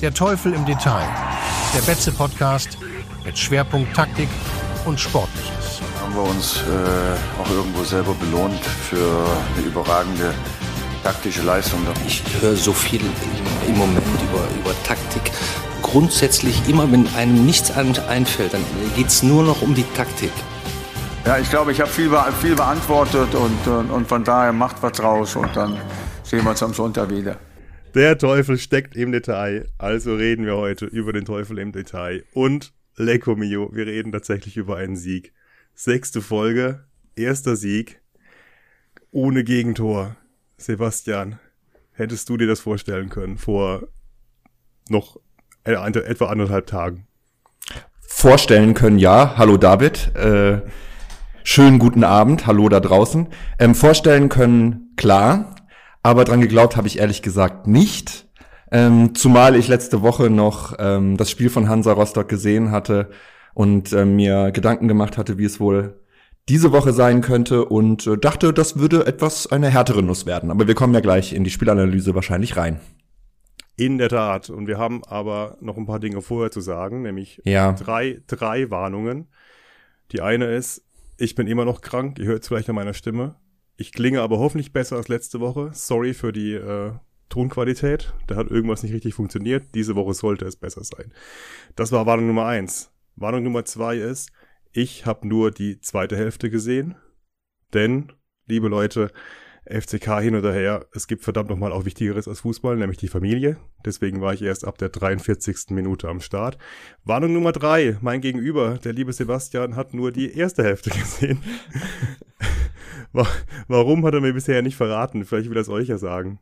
Der Teufel im Detail. Der Betze Podcast mit Schwerpunkt Taktik und Sportliches. Haben wir uns äh, auch irgendwo selber belohnt für eine überragende taktische Leistung. Ich höre so viel im Moment über, über Taktik. Grundsätzlich immer, wenn einem nichts einfällt, dann geht es nur noch um die Taktik. Ja, ich glaube, ich habe viel, viel beantwortet und, und, und von daher macht was draus und dann sehen wir uns am Sonntag wieder. Der Teufel steckt im Detail. Also reden wir heute über den Teufel im Detail. Und Lecco Mio, wir reden tatsächlich über einen Sieg. Sechste Folge, erster Sieg, ohne Gegentor. Sebastian, hättest du dir das vorstellen können vor noch etwa anderthalb Tagen? Vorstellen können, ja. Hallo David. Äh, schönen guten Abend. Hallo da draußen. Ähm, vorstellen können, klar. Aber dran geglaubt habe ich ehrlich gesagt nicht. Ähm, zumal ich letzte Woche noch ähm, das Spiel von Hansa Rostock gesehen hatte und äh, mir Gedanken gemacht hatte, wie es wohl diese Woche sein könnte und äh, dachte, das würde etwas eine härtere Nuss werden. Aber wir kommen ja gleich in die Spielanalyse wahrscheinlich rein. In der Tat. Und wir haben aber noch ein paar Dinge vorher zu sagen, nämlich ja. drei, drei Warnungen. Die eine ist, ich bin immer noch krank, ihr hört es vielleicht an meiner Stimme. Ich klinge aber hoffentlich besser als letzte Woche. Sorry für die äh, Tonqualität. Da hat irgendwas nicht richtig funktioniert. Diese Woche sollte es besser sein. Das war Warnung Nummer eins. Warnung Nummer zwei ist, ich habe nur die zweite Hälfte gesehen. Denn, liebe Leute, FCK hin oder her, es gibt verdammt nochmal auch Wichtigeres als Fußball, nämlich die Familie. Deswegen war ich erst ab der 43. Minute am Start. Warnung Nummer drei, mein Gegenüber, der liebe Sebastian, hat nur die erste Hälfte gesehen. Warum hat er mir bisher nicht verraten? Vielleicht will er es euch ja sagen.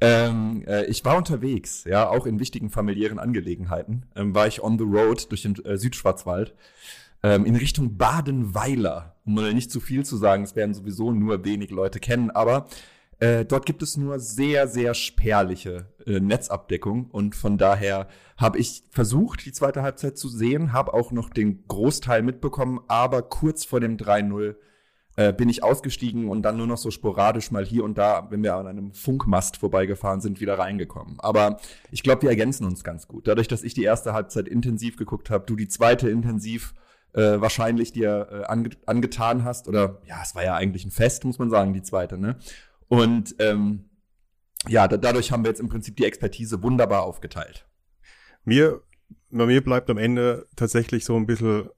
Ähm, äh, ich war unterwegs, ja, auch in wichtigen familiären Angelegenheiten. Ähm, war ich on the road durch den äh, Südschwarzwald ähm, in Richtung Badenweiler. Um nicht zu viel zu sagen, es werden sowieso nur wenig Leute kennen, aber äh, dort gibt es nur sehr, sehr spärliche äh, Netzabdeckung und von daher habe ich versucht, die zweite Halbzeit zu sehen, habe auch noch den Großteil mitbekommen, aber kurz vor dem 3-0 äh, bin ich ausgestiegen und dann nur noch so sporadisch mal hier und da, wenn wir an einem Funkmast vorbeigefahren sind, wieder reingekommen. Aber ich glaube, wir ergänzen uns ganz gut. Dadurch, dass ich die erste Halbzeit intensiv geguckt habe, du die zweite intensiv äh, wahrscheinlich dir äh, ange angetan hast. Oder ja, es war ja eigentlich ein Fest, muss man sagen, die zweite, ne? Und ähm, ja, da, dadurch haben wir jetzt im Prinzip die Expertise wunderbar aufgeteilt. Mir, bei mir bleibt am Ende tatsächlich so ein bisschen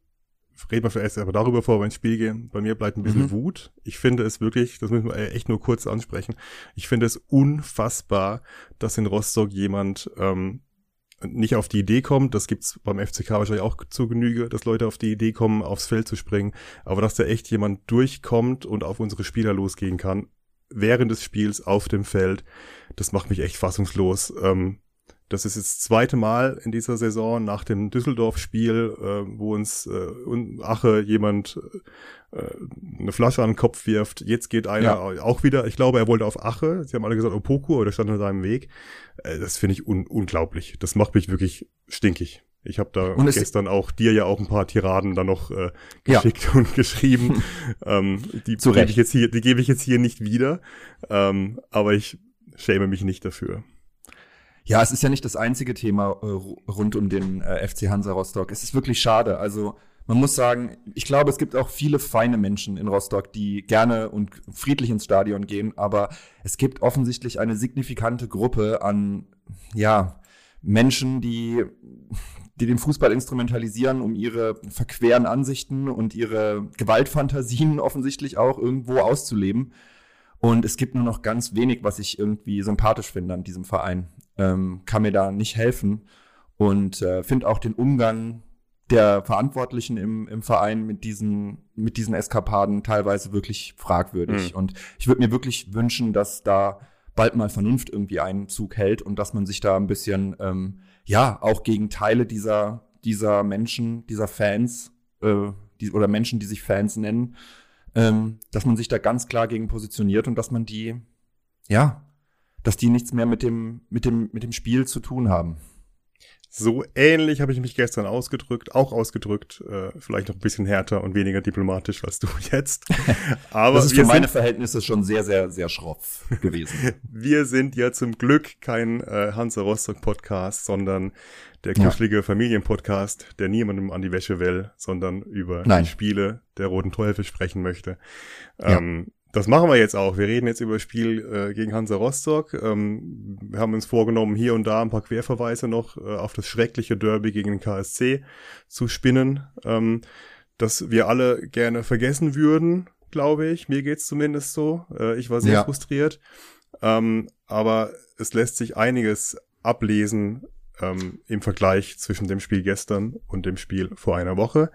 reden wir vielleicht aber darüber vor, wenn ins Spiel gehen. Bei mir bleibt ein bisschen mhm. Wut. Ich finde es wirklich, das müssen wir echt nur kurz ansprechen. Ich finde es unfassbar, dass in Rostock jemand ähm, nicht auf die Idee kommt, das gibt's beim FCK wahrscheinlich auch zu Genüge, dass Leute auf die Idee kommen, aufs Feld zu springen, aber dass da echt jemand durchkommt und auf unsere Spieler losgehen kann, während des Spiels auf dem Feld, das macht mich echt fassungslos. Ähm, das ist jetzt das zweite Mal in dieser Saison nach dem Düsseldorf-Spiel, äh, wo uns äh, Ache jemand äh, eine Flasche an den Kopf wirft. Jetzt geht einer ja. auch wieder, ich glaube, er wollte auf Ache. Sie haben alle gesagt, Opoku, oder stand in seinem Weg. Äh, das finde ich un unglaublich. Das macht mich wirklich stinkig. Ich habe da gestern auch dir ja auch ein paar Tiraden da noch äh, geschickt ja. und geschrieben. ähm, die gebe ich jetzt hier, die gebe ich jetzt hier nicht wieder. Ähm, aber ich schäme mich nicht dafür. Ja, es ist ja nicht das einzige Thema äh, rund um den äh, FC Hansa Rostock. Es ist wirklich schade. Also man muss sagen, ich glaube, es gibt auch viele feine Menschen in Rostock, die gerne und friedlich ins Stadion gehen, aber es gibt offensichtlich eine signifikante Gruppe an, ja, Menschen, die, die den Fußball instrumentalisieren, um ihre verqueren Ansichten und ihre Gewaltfantasien offensichtlich auch irgendwo auszuleben. Und es gibt nur noch ganz wenig, was ich irgendwie sympathisch finde an diesem Verein ähm, kann mir da nicht helfen und äh, finde auch den Umgang der Verantwortlichen im, im Verein mit diesen, mit diesen Eskapaden teilweise wirklich fragwürdig. Mhm. Und ich würde mir wirklich wünschen, dass da bald mal Vernunft irgendwie Einzug hält und dass man sich da ein bisschen, ähm, ja, auch gegen Teile dieser, dieser Menschen, dieser Fans, äh, die, oder Menschen, die sich Fans nennen, ähm, dass man sich da ganz klar gegen positioniert und dass man die, ja, dass die nichts mehr mit dem, mit dem, mit dem Spiel zu tun haben. So ähnlich habe ich mich gestern ausgedrückt, auch ausgedrückt, äh, vielleicht noch ein bisschen härter und weniger diplomatisch als du jetzt. Aber das ist für meine Verhältnisse schon sehr, sehr, sehr schroff gewesen. wir sind ja zum Glück kein äh, Hansa Rostock Podcast, sondern der kuschelige ja. Familienpodcast, der niemandem an die Wäsche will, sondern über Nein. die Spiele der Roten Teufel sprechen möchte. Ja. Ähm, das machen wir jetzt auch. Wir reden jetzt über das Spiel äh, gegen Hansa Rostock. Ähm, wir haben uns vorgenommen, hier und da ein paar Querverweise noch äh, auf das schreckliche Derby gegen den KSC zu spinnen, ähm, das wir alle gerne vergessen würden, glaube ich. Mir geht's zumindest so. Äh, ich war sehr ja. frustriert. Ähm, aber es lässt sich einiges ablesen ähm, im Vergleich zwischen dem Spiel gestern und dem Spiel vor einer Woche.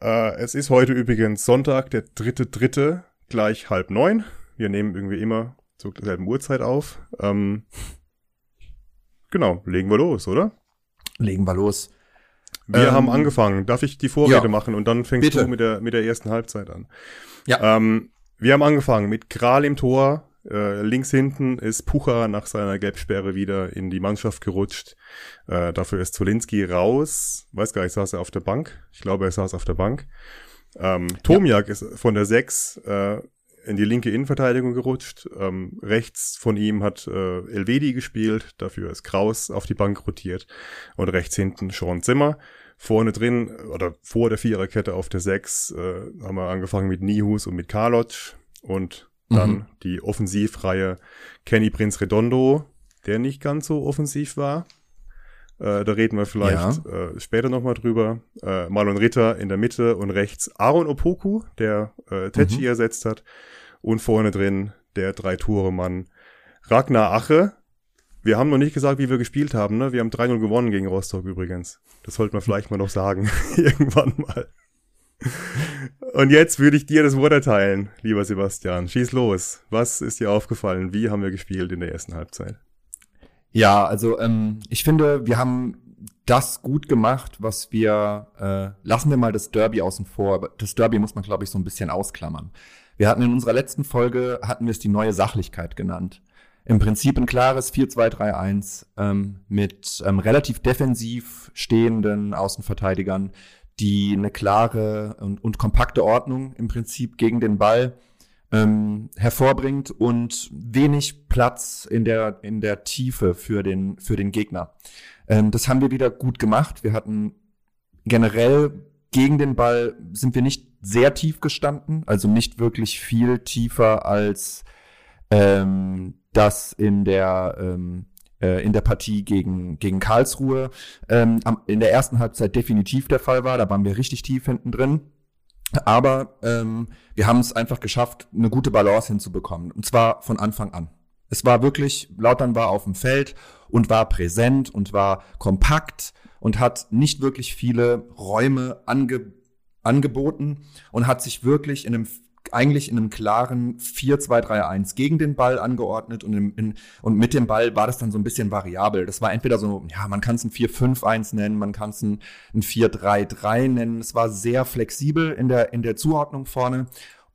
Äh, es ist heute übrigens Sonntag, der dritte, dritte, gleich halb neun. Wir nehmen irgendwie immer zur selben Uhrzeit auf. Ähm, genau, legen wir los, oder? Legen wir los. Wir ähm, haben angefangen. Darf ich die Vorrede ja, machen und dann fängst bitte. du mit der, mit der ersten Halbzeit an? Ja. Ähm, wir haben angefangen mit Kral im Tor, äh, links hinten ist Pucher nach seiner Gelbsperre wieder in die Mannschaft gerutscht. Äh, dafür ist Zolinski raus. Weiß gar nicht, saß er auf der Bank? Ich glaube, er saß auf der Bank. Ähm, Tomiak ja. ist von der 6 äh, in die linke Innenverteidigung gerutscht. Ähm, rechts von ihm hat äh, Elvedi gespielt, dafür ist Kraus auf die Bank rotiert und rechts hinten Sean Zimmer. Vorne drin oder vor der Viererkette auf der 6 äh, haben wir angefangen mit Nihus und mit Karloc und dann mhm. die offensivreihe Kenny Prince Redondo, der nicht ganz so offensiv war. Äh, da reden wir vielleicht ja. äh, später nochmal drüber. Äh, Marlon Ritter in der Mitte und rechts Aaron Opoku, der äh, Techi mhm. ersetzt hat. Und vorne drin der Drei-Tore-Mann Ragnar Ache. Wir haben noch nicht gesagt, wie wir gespielt haben. Ne? Wir haben 3-0 gewonnen gegen Rostock übrigens. Das sollte man vielleicht mal noch sagen. Irgendwann mal. Und jetzt würde ich dir das Wort erteilen, lieber Sebastian. Schieß los. Was ist dir aufgefallen? Wie haben wir gespielt in der ersten Halbzeit? Ja, also ähm, ich finde, wir haben das gut gemacht, was wir, äh, lassen wir mal das Derby außen vor, das Derby muss man, glaube ich, so ein bisschen ausklammern. Wir hatten in unserer letzten Folge, hatten wir es die neue Sachlichkeit genannt. Im Prinzip ein klares 4-2-3-1 ähm, mit ähm, relativ defensiv stehenden Außenverteidigern, die eine klare und, und kompakte Ordnung im Prinzip gegen den Ball ähm, hervorbringt und wenig Platz in der, in der Tiefe für den, für den Gegner. Ähm, das haben wir wieder gut gemacht. Wir hatten generell gegen den Ball sind wir nicht sehr tief gestanden, also nicht wirklich viel tiefer als ähm, das in der ähm, äh, in der Partie gegen, gegen Karlsruhe ähm, in der ersten Halbzeit definitiv der Fall war. Da waren wir richtig tief hinten drin. Aber ähm, wir haben es einfach geschafft, eine gute Balance hinzubekommen. Und zwar von Anfang an. Es war wirklich, Lautern war auf dem Feld und war präsent und war kompakt und hat nicht wirklich viele Räume ange, angeboten und hat sich wirklich in einem eigentlich in einem klaren 4-2-3-1 gegen den Ball angeordnet und, in, in, und mit dem Ball war das dann so ein bisschen variabel. Das war entweder so, ja, man kann es ein 4-5-1 nennen, man kann es ein, ein 4-3-3 nennen. Es war sehr flexibel in der, in der Zuordnung vorne.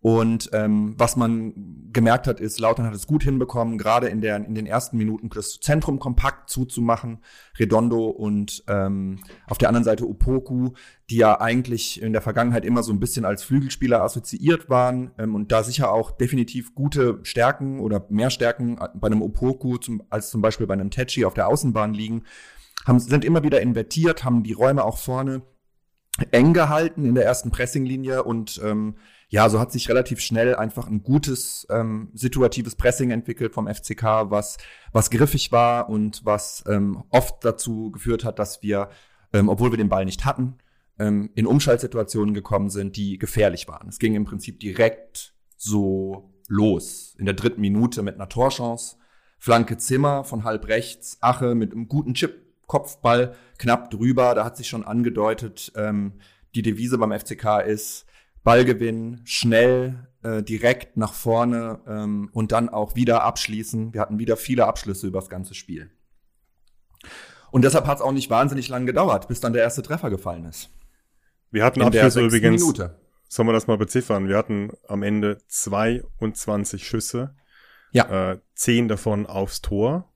Und ähm, was man gemerkt hat, ist, Lautern hat es gut hinbekommen, gerade in, der, in den ersten Minuten das Zentrum kompakt zuzumachen. Redondo und ähm, auf der anderen Seite Opoku, die ja eigentlich in der Vergangenheit immer so ein bisschen als Flügelspieler assoziiert waren ähm, und da sicher auch definitiv gute Stärken oder mehr Stärken bei einem Opoku zum, als zum Beispiel bei einem Techi auf der Außenbahn liegen, haben, sind immer wieder invertiert, haben die Räume auch vorne eng gehalten in der ersten Pressinglinie und ähm, ja, so hat sich relativ schnell einfach ein gutes ähm, situatives Pressing entwickelt vom FCK, was, was griffig war und was ähm, oft dazu geführt hat, dass wir, ähm, obwohl wir den Ball nicht hatten, ähm, in Umschaltsituationen gekommen sind, die gefährlich waren. Es ging im Prinzip direkt so los. In der dritten Minute mit einer Torchance. Flanke Zimmer von halb rechts, Ache mit einem guten Chip, Kopfball knapp drüber. Da hat sich schon angedeutet, ähm, die Devise beim FCK ist, Ballgewinn, schnell, äh, direkt nach vorne ähm, und dann auch wieder abschließen. Wir hatten wieder viele Abschlüsse über das ganze Spiel. Und deshalb hat es auch nicht wahnsinnig lang gedauert, bis dann der erste Treffer gefallen ist. Wir hatten In Abschlüsse übrigens. Minute. Sollen wir das mal beziffern? Wir hatten am Ende 22 Schüsse. Ja. Äh, 10 davon aufs Tor.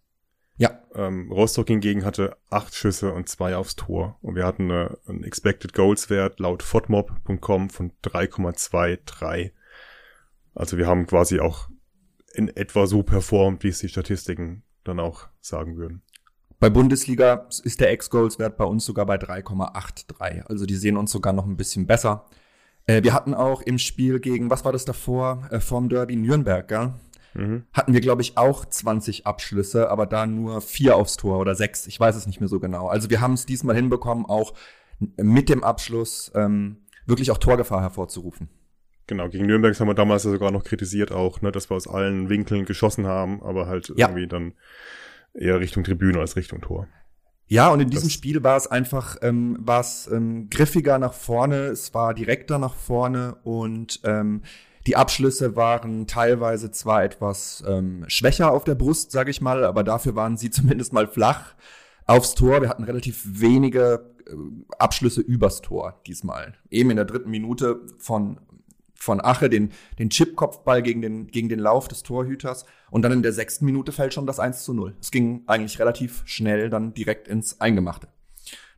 Ähm, Rostock hingegen hatte acht Schüsse und zwei aufs Tor. Und wir hatten eine, einen Expected Goals Wert laut fotmob.com von 3,23. Also wir haben quasi auch in etwa so performt, wie es die Statistiken dann auch sagen würden. Bei Bundesliga ist der Ex-Goals-Wert bei uns sogar bei 3,83. Also die sehen uns sogar noch ein bisschen besser. Äh, wir hatten auch im Spiel gegen, was war das davor, äh, vom Derby Nürnberg, gell? Mhm. Hatten wir, glaube ich, auch 20 Abschlüsse, aber da nur vier aufs Tor oder sechs. Ich weiß es nicht mehr so genau. Also wir haben es diesmal hinbekommen, auch mit dem Abschluss ähm, wirklich auch Torgefahr hervorzurufen. Genau, gegen Nürnberg haben wir damals sogar noch kritisiert auch, ne, dass wir aus allen Winkeln geschossen haben, aber halt ja. irgendwie dann eher Richtung Tribüne als Richtung Tor. Ja, und in diesem das Spiel war es einfach, ähm, war es ähm, griffiger nach vorne, es war direkter nach vorne und ähm, die Abschlüsse waren teilweise zwar etwas ähm, schwächer auf der Brust, sage ich mal, aber dafür waren sie zumindest mal flach aufs Tor. Wir hatten relativ wenige äh, Abschlüsse übers Tor diesmal. Eben in der dritten Minute von von Ache den, den Chipkopfball gegen den, gegen den Lauf des Torhüters. Und dann in der sechsten Minute fällt schon das 1 zu 0. Es ging eigentlich relativ schnell dann direkt ins Eingemachte.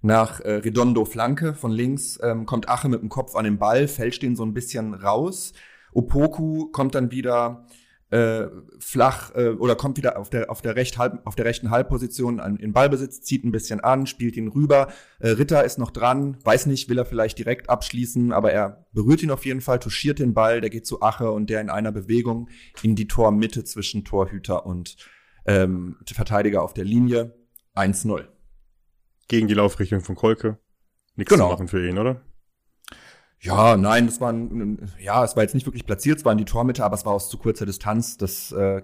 Nach äh, Redondo Flanke von links ähm, kommt Ache mit dem Kopf an den Ball, fälscht den so ein bisschen raus. Opoku kommt dann wieder äh, flach äh, oder kommt wieder auf der auf der recht halb auf der rechten Halbposition an, in Ballbesitz, zieht ein bisschen an, spielt ihn rüber. Äh, Ritter ist noch dran, weiß nicht, will er vielleicht direkt abschließen, aber er berührt ihn auf jeden Fall, touchiert den Ball, der geht zu Ache und der in einer Bewegung in die Tormitte zwischen Torhüter und ähm, Verteidiger auf der Linie 1-0. Gegen die Laufrichtung von Kolke. Nichts genau. zu machen für ihn, oder? Ja, nein, das war ein, ja, es war jetzt nicht wirklich platziert, es war in die Tormitte, aber es war aus zu kurzer Distanz. Das, äh,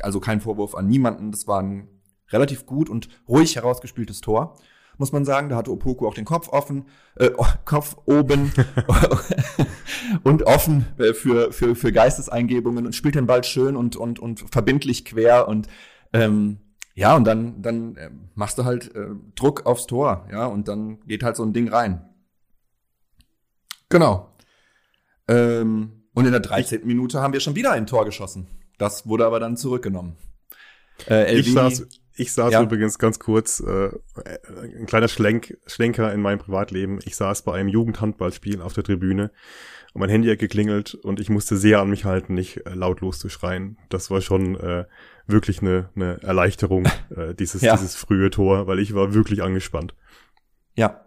also kein Vorwurf an niemanden. Das war ein relativ gut und ruhig herausgespieltes Tor, muss man sagen. Da hatte Opoku auch den Kopf offen, äh, Kopf oben und offen für, für, für Geisteseingebungen und spielt den Ball schön und, und, und verbindlich quer und ähm, ja, und dann, dann äh, machst du halt äh, Druck aufs Tor, ja, und dann geht halt so ein Ding rein. Genau. Ähm, und in der 13. Minute haben wir schon wieder ein Tor geschossen. Das wurde aber dann zurückgenommen. Äh, ich saß, ich saß ja. übrigens ganz kurz, äh, ein kleiner Schlenk, Schlenker in meinem Privatleben. Ich saß bei einem Jugendhandballspiel auf der Tribüne und mein Handy hat geklingelt und ich musste sehr an mich halten, nicht äh, lautlos zu schreien. Das war schon äh, wirklich eine, eine Erleichterung, äh, dieses, ja. dieses frühe Tor, weil ich war wirklich angespannt. Ja,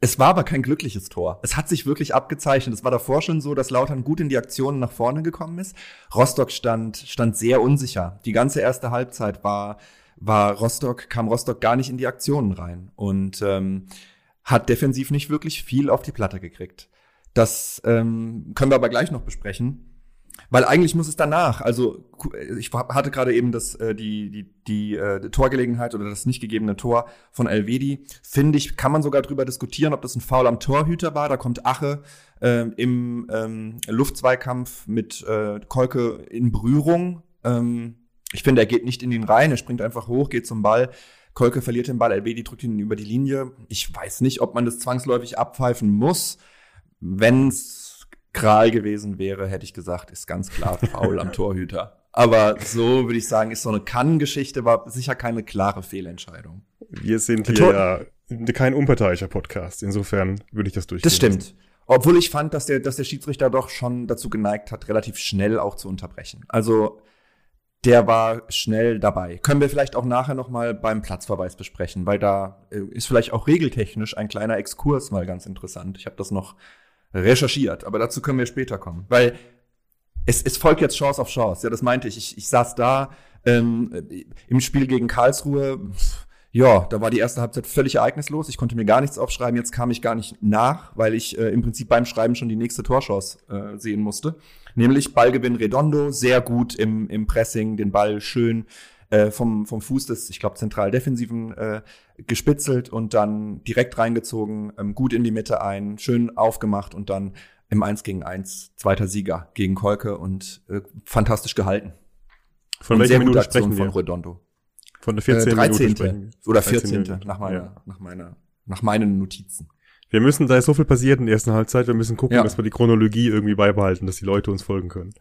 es war aber kein glückliches Tor. Es hat sich wirklich abgezeichnet. Es war davor schon so, dass Lautern gut in die Aktionen nach vorne gekommen ist. Rostock stand, stand sehr unsicher. Die ganze erste Halbzeit war, war Rostock, kam Rostock gar nicht in die Aktionen rein und ähm, hat defensiv nicht wirklich viel auf die Platte gekriegt. Das ähm, können wir aber gleich noch besprechen. Weil eigentlich muss es danach, also ich hatte gerade eben das, äh, die, die, äh, die Torgelegenheit oder das nicht gegebene Tor von Elvedi. Finde ich, kann man sogar drüber diskutieren, ob das ein Foul am Torhüter war. Da kommt Ache äh, im ähm, Luftzweikampf mit äh, Kolke in Berührung. Ähm, ich finde, er geht nicht in den rein, er springt einfach hoch, geht zum Ball. Kolke verliert den Ball, Elvedi drückt ihn über die Linie. Ich weiß nicht, ob man das zwangsläufig abpfeifen muss. Wenn's Kral gewesen wäre, hätte ich gesagt, ist ganz klar faul am Torhüter. Aber so würde ich sagen, ist so eine Kann-Geschichte, war sicher keine klare Fehlentscheidung. Wir sind hier ja kein unparteiischer Podcast. Insofern würde ich das durchgehen. Das stimmt. Obwohl ich fand, dass der, dass der Schiedsrichter doch schon dazu geneigt hat, relativ schnell auch zu unterbrechen. Also der war schnell dabei. Können wir vielleicht auch nachher noch mal beim Platzverweis besprechen, weil da äh, ist vielleicht auch regeltechnisch ein kleiner Exkurs mal ganz interessant. Ich habe das noch recherchiert, aber dazu können wir später kommen. Weil es, es folgt jetzt Chance auf Chance. Ja, das meinte ich. Ich, ich saß da ähm, im Spiel gegen Karlsruhe. Ja, da war die erste Halbzeit völlig ereignislos. Ich konnte mir gar nichts aufschreiben. Jetzt kam ich gar nicht nach, weil ich äh, im Prinzip beim Schreiben schon die nächste Torchance äh, sehen musste. Nämlich Ballgewinn Redondo, sehr gut im, im Pressing, den Ball schön äh, vom, vom Fuß des, ich glaube, zentral-defensiven äh, gespitzelt und dann direkt reingezogen, ähm, gut in die Mitte ein, schön aufgemacht und dann im 1 gegen 1 zweiter Sieger gegen Kolke und äh, fantastisch gehalten. Von welcher Minute sprechen wir? von Redondo. Von der 14. Äh, 13. Minute oder 14. nach meiner, ja. nach meiner, nach meinen Notizen. Wir müssen, da ist so viel passiert in der ersten Halbzeit, wir müssen gucken, ja. dass wir die Chronologie irgendwie beibehalten, dass die Leute uns folgen können.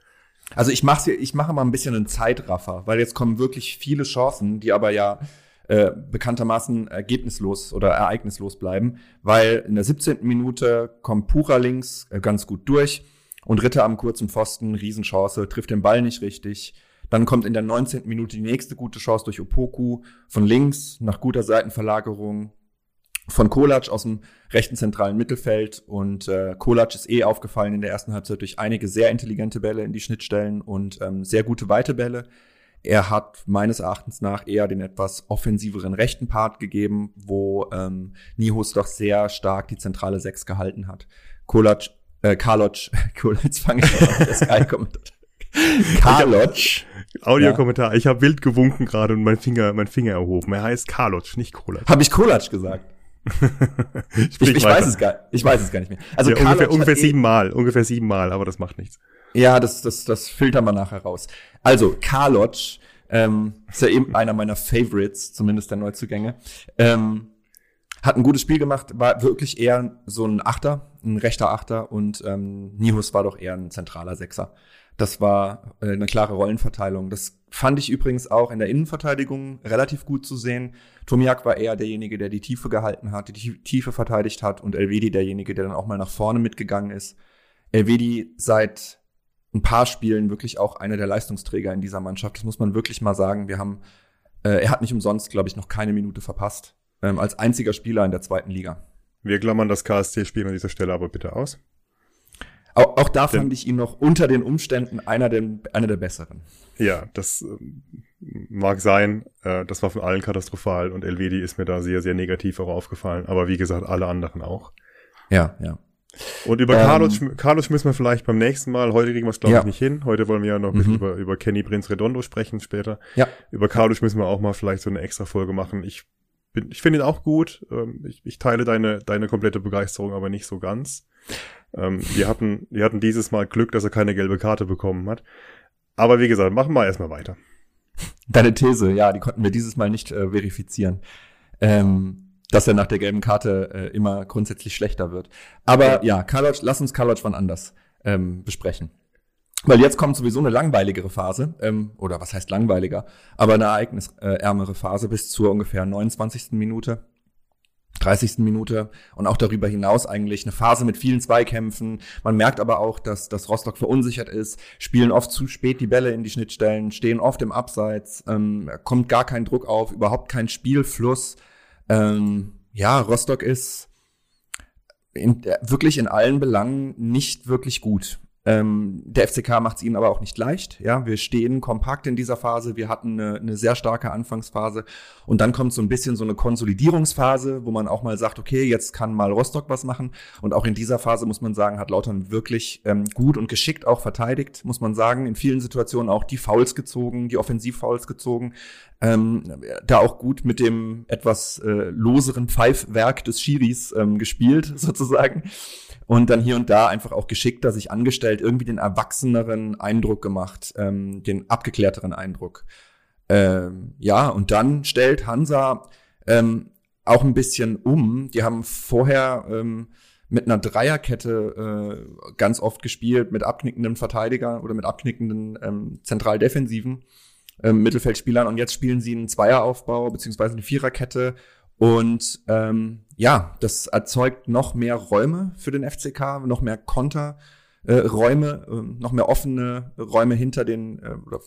Also ich mache ich mache mal ein bisschen einen Zeitraffer, weil jetzt kommen wirklich viele Chancen, die aber ja äh, bekanntermaßen ergebnislos oder ereignislos bleiben, weil in der 17. Minute kommt Pura links äh, ganz gut durch und Ritter am kurzen Pfosten, Riesenchance, trifft den Ball nicht richtig. Dann kommt in der 19. Minute die nächste gute Chance durch Opoku von links nach guter Seitenverlagerung von Kolac aus dem rechten zentralen Mittelfeld und äh, Kolac ist eh aufgefallen in der ersten Halbzeit durch einige sehr intelligente Bälle in die Schnittstellen und ähm, sehr gute weite Bälle. Er hat meines Erachtens nach eher den etwas offensiveren rechten Part gegeben, wo ähm, Nihus doch sehr stark die zentrale Sechs gehalten hat. Kolac, äh, Karloc, jetzt fange ich an, der Sky-Kommentator. Karloc. Audiokommentar. Ja. Ich habe wild gewunken gerade und mein Finger, mein Finger erhoben. Er heißt Karloc, nicht Kolac. Habe ich Kolac gesagt? ich, ich weiß es gar, ich weiß es gar nicht mehr. Also ja, ungefähr, ungefähr eh siebenmal, ungefähr siebenmal, aber das macht nichts. Ja, das, das, das filtern wir nachher raus. Also Karloc ähm, ist ja eben einer meiner Favorites, zumindest der Neuzugänge. Ähm, hat ein gutes Spiel gemacht, war wirklich eher so ein Achter, ein rechter Achter und ähm, Nihus war doch eher ein zentraler Sechser. Das war äh, eine klare Rollenverteilung. Das fand ich übrigens auch in der Innenverteidigung relativ gut zu sehen. Tomiak war eher derjenige, der die Tiefe gehalten hat, die Tiefe verteidigt hat und Elvedi derjenige, der dann auch mal nach vorne mitgegangen ist. Elvedi seit ein paar Spielen wirklich auch einer der Leistungsträger in dieser Mannschaft. Das muss man wirklich mal sagen. Wir haben, äh, er hat nicht umsonst, glaube ich, noch keine Minute verpasst. Ähm, als einziger Spieler in der zweiten Liga. Wir klammern das KSC-Spiel an dieser Stelle aber bitte aus. Auch, auch da fand ich ihn noch unter den Umständen einer der, einer der besseren. Ja, das äh, mag sein. Äh, das war von allen katastrophal und Elvedi ist mir da sehr, sehr negativ auch aufgefallen. Aber wie gesagt, alle anderen auch. Ja, ja. Und über ähm, Carlos, Carlos müssen wir vielleicht beim nächsten Mal, heute kriegen wir es glaube ja. ich nicht hin. Heute wollen wir ja noch mhm. über, über Kenny Prince Redondo sprechen später. Ja. Über Carlos müssen wir auch mal vielleicht so eine extra Folge machen. Ich bin, ich finde ihn auch gut. Ähm, ich, ich teile deine, deine komplette Begeisterung aber nicht so ganz. Ähm, wir hatten, wir hatten dieses Mal Glück, dass er keine gelbe Karte bekommen hat. Aber wie gesagt, machen wir erstmal weiter. Deine These, ja, die konnten wir dieses Mal nicht äh, verifizieren. Ähm, dass er nach der gelben Karte äh, immer grundsätzlich schlechter wird. Aber ja, Karloc, lass uns Karloc von anders ähm, besprechen. Weil jetzt kommt sowieso eine langweiligere Phase, ähm, oder was heißt langweiliger, aber eine ereignisärmere Phase bis zur ungefähr 29. Minute. 30. Minute und auch darüber hinaus eigentlich eine Phase mit vielen Zweikämpfen. Man merkt aber auch, dass, dass Rostock verunsichert ist, spielen oft zu spät die Bälle in die Schnittstellen, stehen oft im Abseits, ähm, kommt gar kein Druck auf, überhaupt kein Spielfluss. Ähm, ja, Rostock ist in, wirklich in allen Belangen nicht wirklich gut. Ähm, der FCK macht es ihnen aber auch nicht leicht. Ja, wir stehen kompakt in dieser Phase. Wir hatten eine, eine sehr starke Anfangsphase und dann kommt so ein bisschen so eine Konsolidierungsphase, wo man auch mal sagt, okay, jetzt kann mal Rostock was machen. Und auch in dieser Phase muss man sagen, hat Lautern wirklich ähm, gut und geschickt auch verteidigt, muss man sagen. In vielen Situationen auch die Fouls gezogen, die Offensivfouls gezogen. Ähm, da auch gut mit dem etwas äh, loseren Pfeifwerk des Schiris ähm, gespielt, sozusagen und dann hier und da einfach auch geschickter sich angestellt, irgendwie den erwachseneren Eindruck gemacht, ähm, den abgeklärteren Eindruck. Ähm, ja, und dann stellt Hansa ähm, auch ein bisschen um. Die haben vorher ähm, mit einer Dreierkette äh, ganz oft gespielt, mit abknickenden Verteidigern oder mit abknickenden ähm, Zentraldefensiven ähm, Mittelfeldspielern und jetzt spielen sie einen Zweieraufbau beziehungsweise eine Viererkette und ähm, ja, das erzeugt noch mehr Räume für den FCK, noch mehr Konterräume, äh, äh, noch mehr offene Räume hinter den äh, oder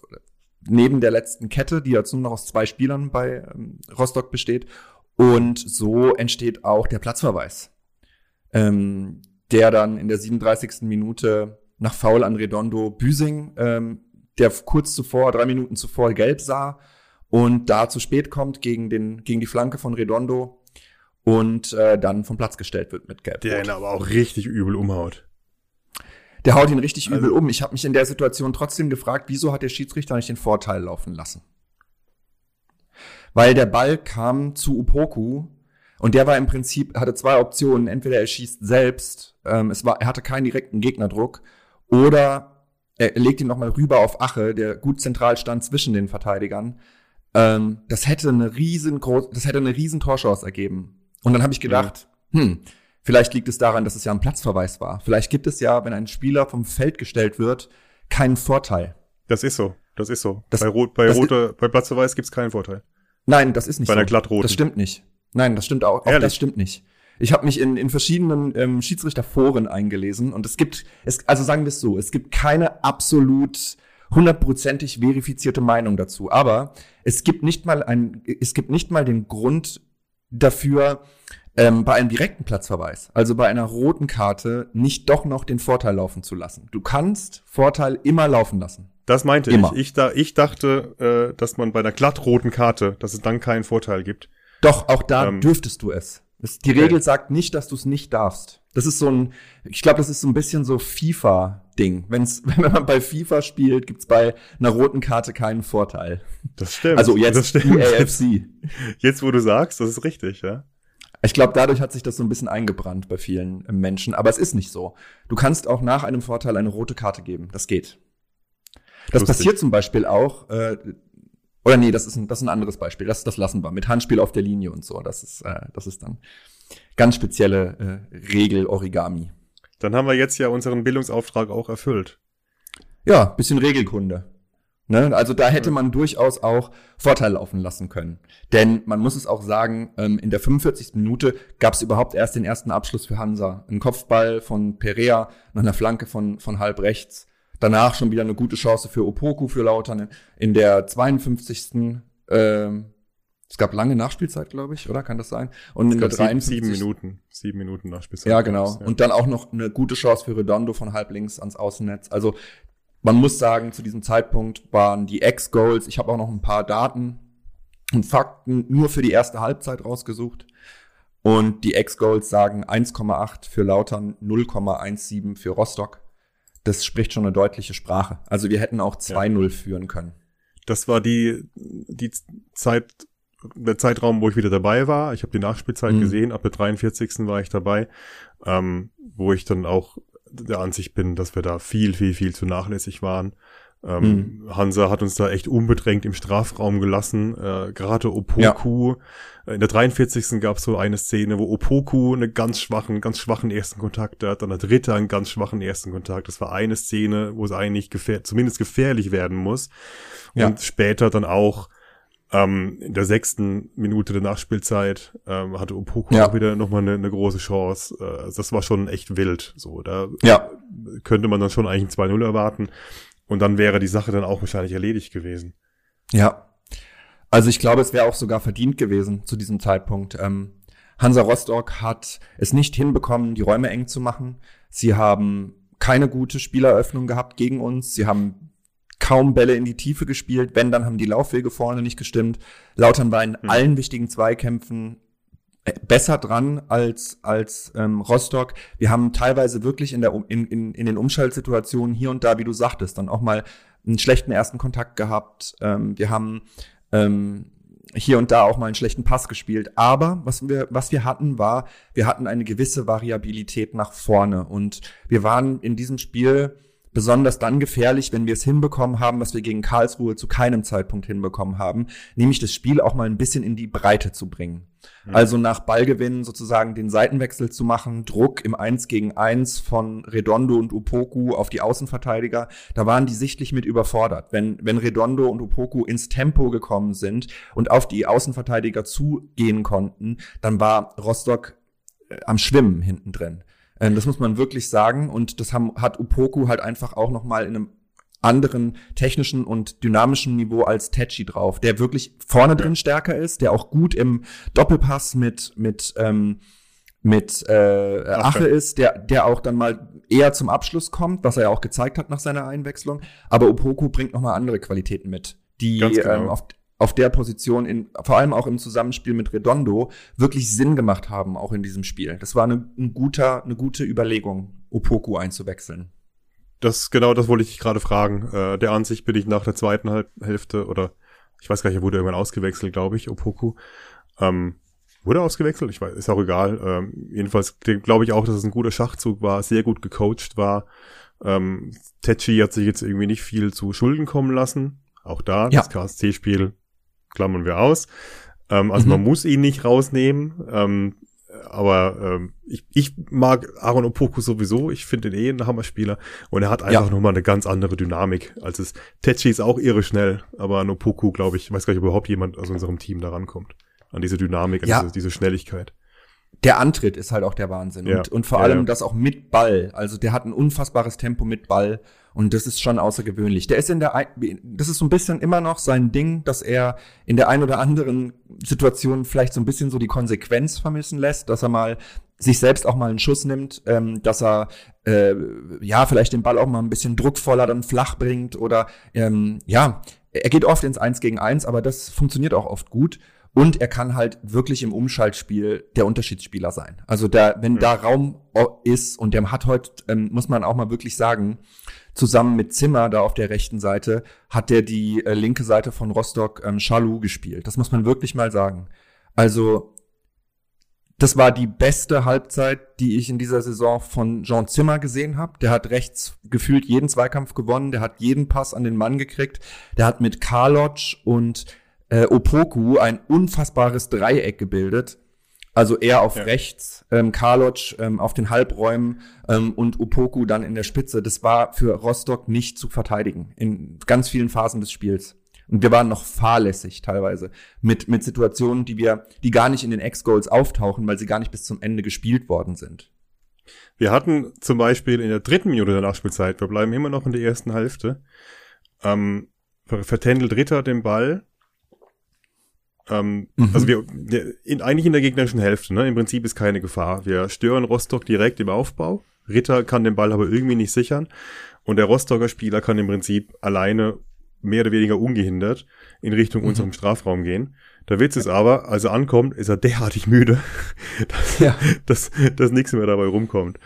neben der letzten Kette, die jetzt nur noch aus zwei Spielern bei ähm, Rostock besteht. Und so entsteht auch der Platzverweis, ähm, der dann in der 37. Minute nach Foul an Redondo Büsing, ähm, der kurz zuvor, drei Minuten zuvor gelb sah, und da zu spät kommt gegen, den, gegen die Flanke von Redondo und äh, dann vom Platz gestellt wird mit Gelb. Der ihn aber auch richtig übel umhaut. Der haut ihn richtig also, übel um. Ich habe mich in der Situation trotzdem gefragt, wieso hat der Schiedsrichter nicht den Vorteil laufen lassen? Weil der Ball kam zu Upoku und der war im Prinzip, hatte zwei Optionen. Entweder er schießt selbst, ähm, es war, er hatte keinen direkten Gegnerdruck, oder er legt ihn nochmal rüber auf Ache, der gut zentral stand zwischen den Verteidigern. Ähm, das hätte eine riesengroß, das hätte eine riesen Torchance ergeben. Und dann habe ich gedacht, ja. hm, vielleicht liegt es daran, dass es ja ein Platzverweis war. Vielleicht gibt es ja, wenn ein Spieler vom Feld gestellt wird, keinen Vorteil. Das ist so. Das ist so. Das, bei, Rot, bei, rote, bei Platzverweis gibt es keinen Vorteil. Nein, das ist nicht Bei einer so. glattroten. Das stimmt nicht. Nein, das stimmt auch. Auch Ehrlich? das stimmt nicht. Ich habe mich in, in verschiedenen ähm, Schiedsrichterforen eingelesen und es gibt, es, also sagen wir es so, es gibt keine absolut hundertprozentig verifizierte Meinung dazu. Aber es gibt nicht mal ein, es gibt nicht mal den Grund dafür, ähm, bei einem direkten Platzverweis, also bei einer roten Karte, nicht doch noch den Vorteil laufen zu lassen. Du kannst Vorteil immer laufen lassen. Das meinte Immer. ich. Ich, da, ich dachte, äh, dass man bei einer glattroten Karte, dass es dann keinen Vorteil gibt. Doch, auch da Ähm, dürftest du es. Es- Die okay. Regel sagt nicht, dass du es nicht darfst. Das ist so ein, ich glaube, das ist so ein bisschen so FIFA-Ding. Wenn's, wenn man bei FIFA spielt, gibt's bei einer roten Karte keinen Vorteil. Das stimmt. Also das jetzt stimmt. EAFC. Jetzt, wo du sagst, das ist richtig, ja. Ich glaube, dadurch hat sich das so ein bisschen eingebrannt bei vielen äh, Menschen. Aber es ist nicht so. Du kannst auch nach einem Vorteil eine rote Karte geben. Das geht. Das Lustig. passiert zum Beispiel auch, äh, oder nee, das ist ein, das ist ein anderes Beispiel. Das, das lassen wir. Mit Handspiel auf der Linie und so. Das ist, äh, das ist dann ganz spezielle äh, Regel-Origami. Dann haben wir jetzt ja unseren Bildungsauftrag auch erfüllt. Ja, bisschen Regelkunde. Ne? Also da hätte man durchaus auch Vorteil laufen lassen können. Denn man muss es auch sagen, ähm, in der 45. Minute gab es überhaupt erst den ersten Abschluss für Hansa. Ein Kopfball von Perea nach einer Flanke von, von halb rechts. Danach schon wieder eine gute Chance für Opoku, für Lautern. In der 52. Ähm, es gab lange Nachspielzeit, glaube ich, oder? Kann das sein? Und in der glaub, sieben, 53. sieben Minuten. Sieben Minuten nach Spielzeit. Ja, genau. Ja. Und dann auch noch eine gute Chance für Redondo von halblinks ans Außennetz. Also man muss sagen, zu diesem Zeitpunkt waren die Ex-Goals, ich habe auch noch ein paar Daten und Fakten nur für die erste Halbzeit rausgesucht. Und die Ex-Goals sagen 1,8 für Lautern, 0,17 für Rostock. Das spricht schon eine deutliche Sprache. Also wir hätten auch 2-0 führen können. Das war die, die Zeit, der Zeitraum, wo ich wieder dabei war. Ich habe die Nachspielzeit Mhm. gesehen. Ab der 43. war ich dabei, ähm, wo ich dann auch der Ansicht bin, dass wir da viel, viel, viel zu nachlässig waren. Ähm, Hansa hat uns da echt unbedrängt im Strafraum gelassen. Äh, Gerade Opoku. Äh, In der 43. gab es so eine Szene, wo Opoku einen ganz schwachen, ganz schwachen ersten Kontakt hat, dann der dritte einen ganz schwachen ersten Kontakt. Das war eine Szene, wo es eigentlich gefähr zumindest gefährlich werden muss. Ja. Und später dann auch ähm, in der sechsten Minute der Nachspielzeit ähm, hatte Opoku Ja. auch wieder nochmal eine, eine große Chance. Äh, das war schon echt wild. So, da Ja, könnte man dann schon eigentlich ein 2-0 erwarten. Und dann wäre die Sache dann auch wahrscheinlich erledigt gewesen. Ja. Also ich glaube, es wäre auch sogar verdient gewesen zu diesem Zeitpunkt. Ähm, Hansa Rostock hat es nicht hinbekommen, die Räume eng zu machen. Sie haben keine gute Spieleröffnung gehabt gegen uns. Sie haben kaum Bälle in die Tiefe gespielt. Wenn, dann haben die Laufwege vorne nicht gestimmt. Lautern war in allen wichtigen Zweikämpfen äh, besser dran als als ähm, Rostock. Wir haben teilweise wirklich in der in, in, in den Umschaltsituationen hier und da, wie du sagtest, dann auch mal einen schlechten ersten Kontakt gehabt. Ähm, wir haben ähm, hier und da auch mal einen schlechten Pass gespielt. Aber was wir, was wir hatten, war, wir hatten eine gewisse Variabilität nach vorne. Und wir waren in diesem Spiel besonders dann gefährlich, wenn wir es hinbekommen haben, was wir gegen Karlsruhe zu keinem Zeitpunkt hinbekommen haben, nämlich das Spiel auch mal ein bisschen in die Breite zu bringen. Also nach Ballgewinn sozusagen den Seitenwechsel zu machen, Druck im 1 gegen 1 von Redondo und Upoku auf die Außenverteidiger, da waren die sichtlich mit überfordert. Wenn, wenn Redondo und Upoku ins Tempo gekommen sind und auf die Außenverteidiger zugehen konnten, dann war Rostock äh, am Schwimmen hinten drin. Ähm, das muss man wirklich sagen. Und das haben, hat Upoku halt einfach auch noch mal in einem anderen technischen und dynamischen Niveau als Techi drauf, der wirklich vorne drin stärker ist, der auch gut im Doppelpass mit mit ähm, mit äh, Ache ist, der der auch dann mal eher zum Abschluss kommt, was er ja auch gezeigt hat nach seiner Einwechslung. Aber Opoku bringt noch mal andere Qualitäten mit, die genau. ähm, auf auf der Position in vor allem auch im Zusammenspiel mit Redondo wirklich Sinn gemacht haben, auch in diesem Spiel. Das war eine, ein guter eine gute Überlegung, Opoku einzuwechseln. Das genau, das wollte ich dich gerade fragen. Äh, der Ansicht bin ich nach der zweiten Halb Hälfte oder ich weiß gar nicht, er wurde irgendwann ausgewechselt, glaube ich, Opoku. Ähm, wurde ausgewechselt? Ich weiß, ist auch egal. Ähm, jedenfalls glaube ich auch, dass es ein guter Schachzug war, sehr gut gecoacht war. Ähm, Techi hat sich jetzt irgendwie nicht viel zu Schulden kommen lassen. Auch da, Ja. das KSC-Spiel klammern wir aus. Ähm, also Mhm. man muss ihn nicht rausnehmen. Ähm, aber ähm, ich, ich mag Aaron Opoku sowieso. Ich finde ihn eh ein Hammerspieler. Und er hat einfach ja. nochmal eine ganz andere Dynamik als es. Tetschi ist auch irre schnell, aber an Opoku, glaube ich, weiß gar nicht, ob überhaupt jemand aus unserem Team da rankommt. An diese Dynamik, an ja. diese, diese Schnelligkeit der Antritt ist halt auch der Wahnsinn. Ja. Und, und vor allem ja, das auch mit Ball. Also der hat ein unfassbares Tempo mit Ball. Und das ist schon außergewöhnlich. Der ist in der, das ist so ein bisschen immer noch sein Ding, dass er in der ein oder anderen Situation vielleicht so ein bisschen so die Konsequenz vermissen lässt, dass er mal sich selbst auch mal einen Schuss nimmt, ähm, dass er äh, ja vielleicht den Ball auch mal ein bisschen druckvoller dann flach bringt oder ähm, ja, er geht oft ins Eins gegen Eins, aber das funktioniert auch oft gut. Und er kann halt wirklich im Umschaltspiel der Unterschiedsspieler sein. Also da, wenn da Raum ist und der hat heute, ähm, muss man auch mal wirklich sagen, zusammen mit Zimmer da auf der rechten Seite hat der die äh, linke Seite von Rostock ähm, Chalou gespielt. Das muss man wirklich mal sagen. Also das war die beste Halbzeit, die ich in dieser Saison von Jean Zimmer gesehen habe. Der hat rechts gefühlt jeden Zweikampf gewonnen, der hat jeden Pass an den Mann gekriegt, der hat mit Karlotsch und äh, Opoku ein unfassbares Dreieck gebildet. Also er auf ja. rechts, ähm, Karlotsch ähm, auf den Halbräumen ähm, und Opoku dann in der Spitze. Das war für Rostock nicht zu verteidigen in ganz vielen Phasen des Spiels. Und wir waren noch fahrlässig teilweise mit, mit Situationen, die wir, die gar nicht in den Ex-Goals auftauchen, weil sie gar nicht bis zum Ende gespielt worden sind. Wir hatten zum Beispiel in der dritten Minute der Nachspielzeit, wir bleiben immer noch in der ersten Hälfte, ähm, vertändelt Ritter den Ball ähm, mhm. Also wir, in, eigentlich in der gegnerischen Hälfte, ne? Im Prinzip ist keine Gefahr. Wir stören Rostock direkt im Aufbau. Ritter kann den Ball aber irgendwie nicht sichern. Und der Rostocker Spieler kann im Prinzip alleine mehr oder weniger ungehindert in Richtung mhm. unserem Strafraum gehen. Der Witz ist aber, als er ankommt, ist er derartig müde, dass, ja. dass, dass nichts mehr dabei rumkommt.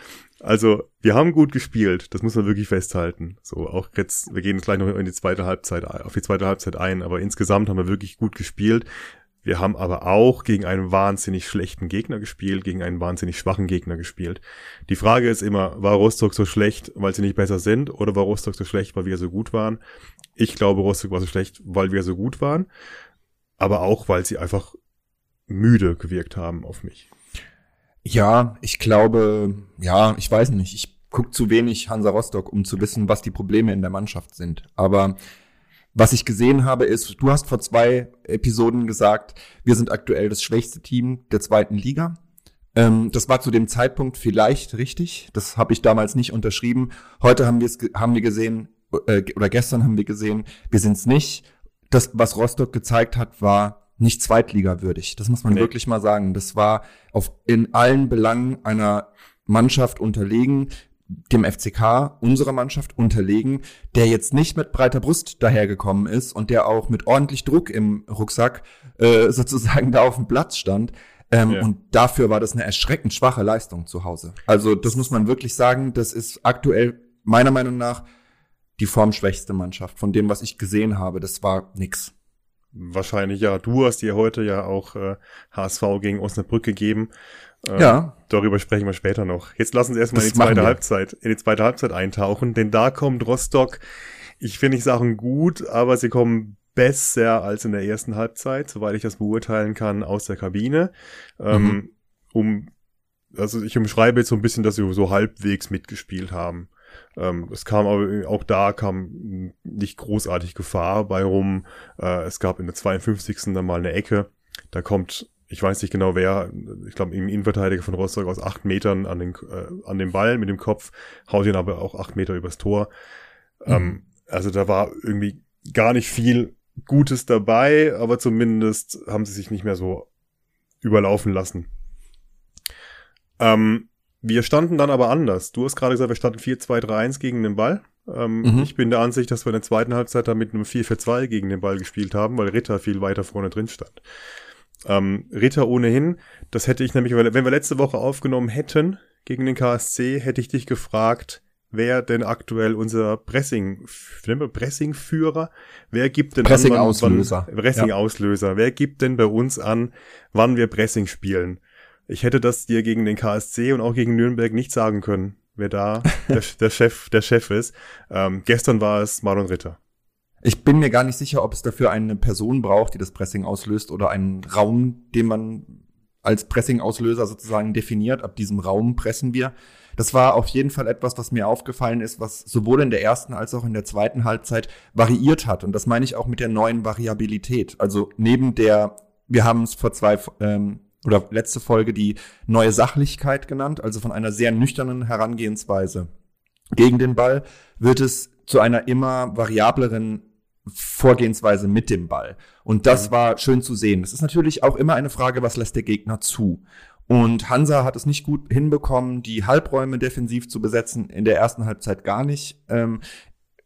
Also, wir haben gut gespielt, das muss man wirklich festhalten. So, auch jetzt, wir gehen jetzt gleich noch in die zweite Halbzeit, auf die zweite Halbzeit ein, aber insgesamt haben wir wirklich gut gespielt. Wir haben aber auch gegen einen wahnsinnig schlechten Gegner gespielt, gegen einen wahnsinnig schwachen Gegner gespielt. Die Frage ist immer, war Rostock so schlecht, weil sie nicht besser sind, oder war Rostock so schlecht, weil wir so gut waren? Ich glaube, Rostock war so schlecht, weil wir so gut waren, aber auch, weil sie einfach müde gewirkt haben auf mich. Ja, ich glaube, ja, ich weiß nicht. Ich gucke zu wenig Hansa Rostock, um zu wissen, was die Probleme in der Mannschaft sind. Aber was ich gesehen habe, ist, du hast vor zwei Episoden gesagt, wir sind aktuell das schwächste Team der zweiten Liga. Ähm, das war zu dem Zeitpunkt vielleicht richtig. Das habe ich damals nicht unterschrieben. Heute haben wir es haben wir gesehen äh, oder gestern haben wir gesehen, wir sind es nicht. Das, was Rostock gezeigt hat, war nicht zweitligawürdig. Das muss man nee. wirklich mal sagen. Das war auf, in allen Belangen einer Mannschaft unterlegen, dem FCK, unserer Mannschaft unterlegen, der jetzt nicht mit breiter Brust dahergekommen ist und der auch mit ordentlich Druck im Rucksack äh, sozusagen da auf dem Platz stand. Ähm, ja. Und dafür war das eine erschreckend schwache Leistung zu Hause. Also das muss man wirklich sagen, das ist aktuell meiner Meinung nach die formschwächste Mannschaft von dem, was ich gesehen habe. Das war nix. Wahrscheinlich ja. Du hast dir heute ja auch äh, HSV gegen Osnabrück gegeben. Äh, ja. Darüber sprechen wir später noch. Jetzt lassen Sie erstmal in die zweite Halbzeit, in die zweite Halbzeit eintauchen, denn da kommt Rostock. Ich finde ich Sachen gut, aber sie kommen besser als in der ersten Halbzeit, soweit ich das beurteilen kann, aus der Kabine. Ähm, mhm. Ähm, um, also ich umschreibe jetzt so ein bisschen, dass sie so halbwegs mitgespielt haben. Ähm, es kam aber auch da kam nicht großartig Gefahr bei rum. Äh, es gab in der 52. dann mal eine Ecke. Da kommt, ich weiß nicht genau wer, ich glaube im Innenverteidiger von Rostock aus acht Metern an den, äh, an den Ball mit dem Kopf, haut ihn aber auch acht Meter übers Tor. Mhm. Ähm, also da war irgendwie gar nicht viel Gutes dabei, aber zumindest haben sie sich nicht mehr so überlaufen lassen. Ähm, wir standen dann aber anders. Du hast gerade gesagt, wir standen 4-2-3-1 gegen den Ball. Ähm, mhm. Ich bin der Ansicht, dass wir in der zweiten Halbzeit dann mit einem 4-4-2 gegen den Ball gespielt haben, weil Ritter viel weiter vorne drin stand. Ähm, Ritter ohnehin, das hätte ich nämlich, wenn wir letzte Woche aufgenommen hätten gegen den KSC, hätte ich dich gefragt, wer denn aktuell unser Pressing, Pressing-Führer, wer gibt denn Pressing-Auslöser. Pressing-Auslöser, wer gibt denn bei uns an, wann wir Pressing spielen? Ich hätte das dir gegen den KSC und auch gegen Nürnberg nicht sagen können, wer da der, der, Chef, der Chef ist. Ähm, gestern war es Marlon Ritter. Ich bin mir gar nicht sicher, ob es dafür eine Person braucht, die das Pressing auslöst oder einen Raum, den man als Pressing-Auslöser sozusagen definiert. Ab diesem Raum pressen wir. Das war auf jeden Fall etwas, was mir aufgefallen ist, was sowohl in der ersten als auch in der zweiten Halbzeit variiert hat. Und das meine ich auch mit der neuen Variabilität. Also neben der, wir haben es vor zwei ähm, oder letzte Folge die neue Sachlichkeit genannt, also von einer sehr nüchternen Herangehensweise gegen den Ball, wird es zu einer immer variableren Vorgehensweise mit dem Ball. Und das mhm. war schön zu sehen. Es ist natürlich auch immer eine Frage, was lässt der Gegner zu? Und Hansa hat es nicht gut hinbekommen, die Halbräume defensiv zu besetzen, in der ersten Halbzeit gar nicht. Ähm,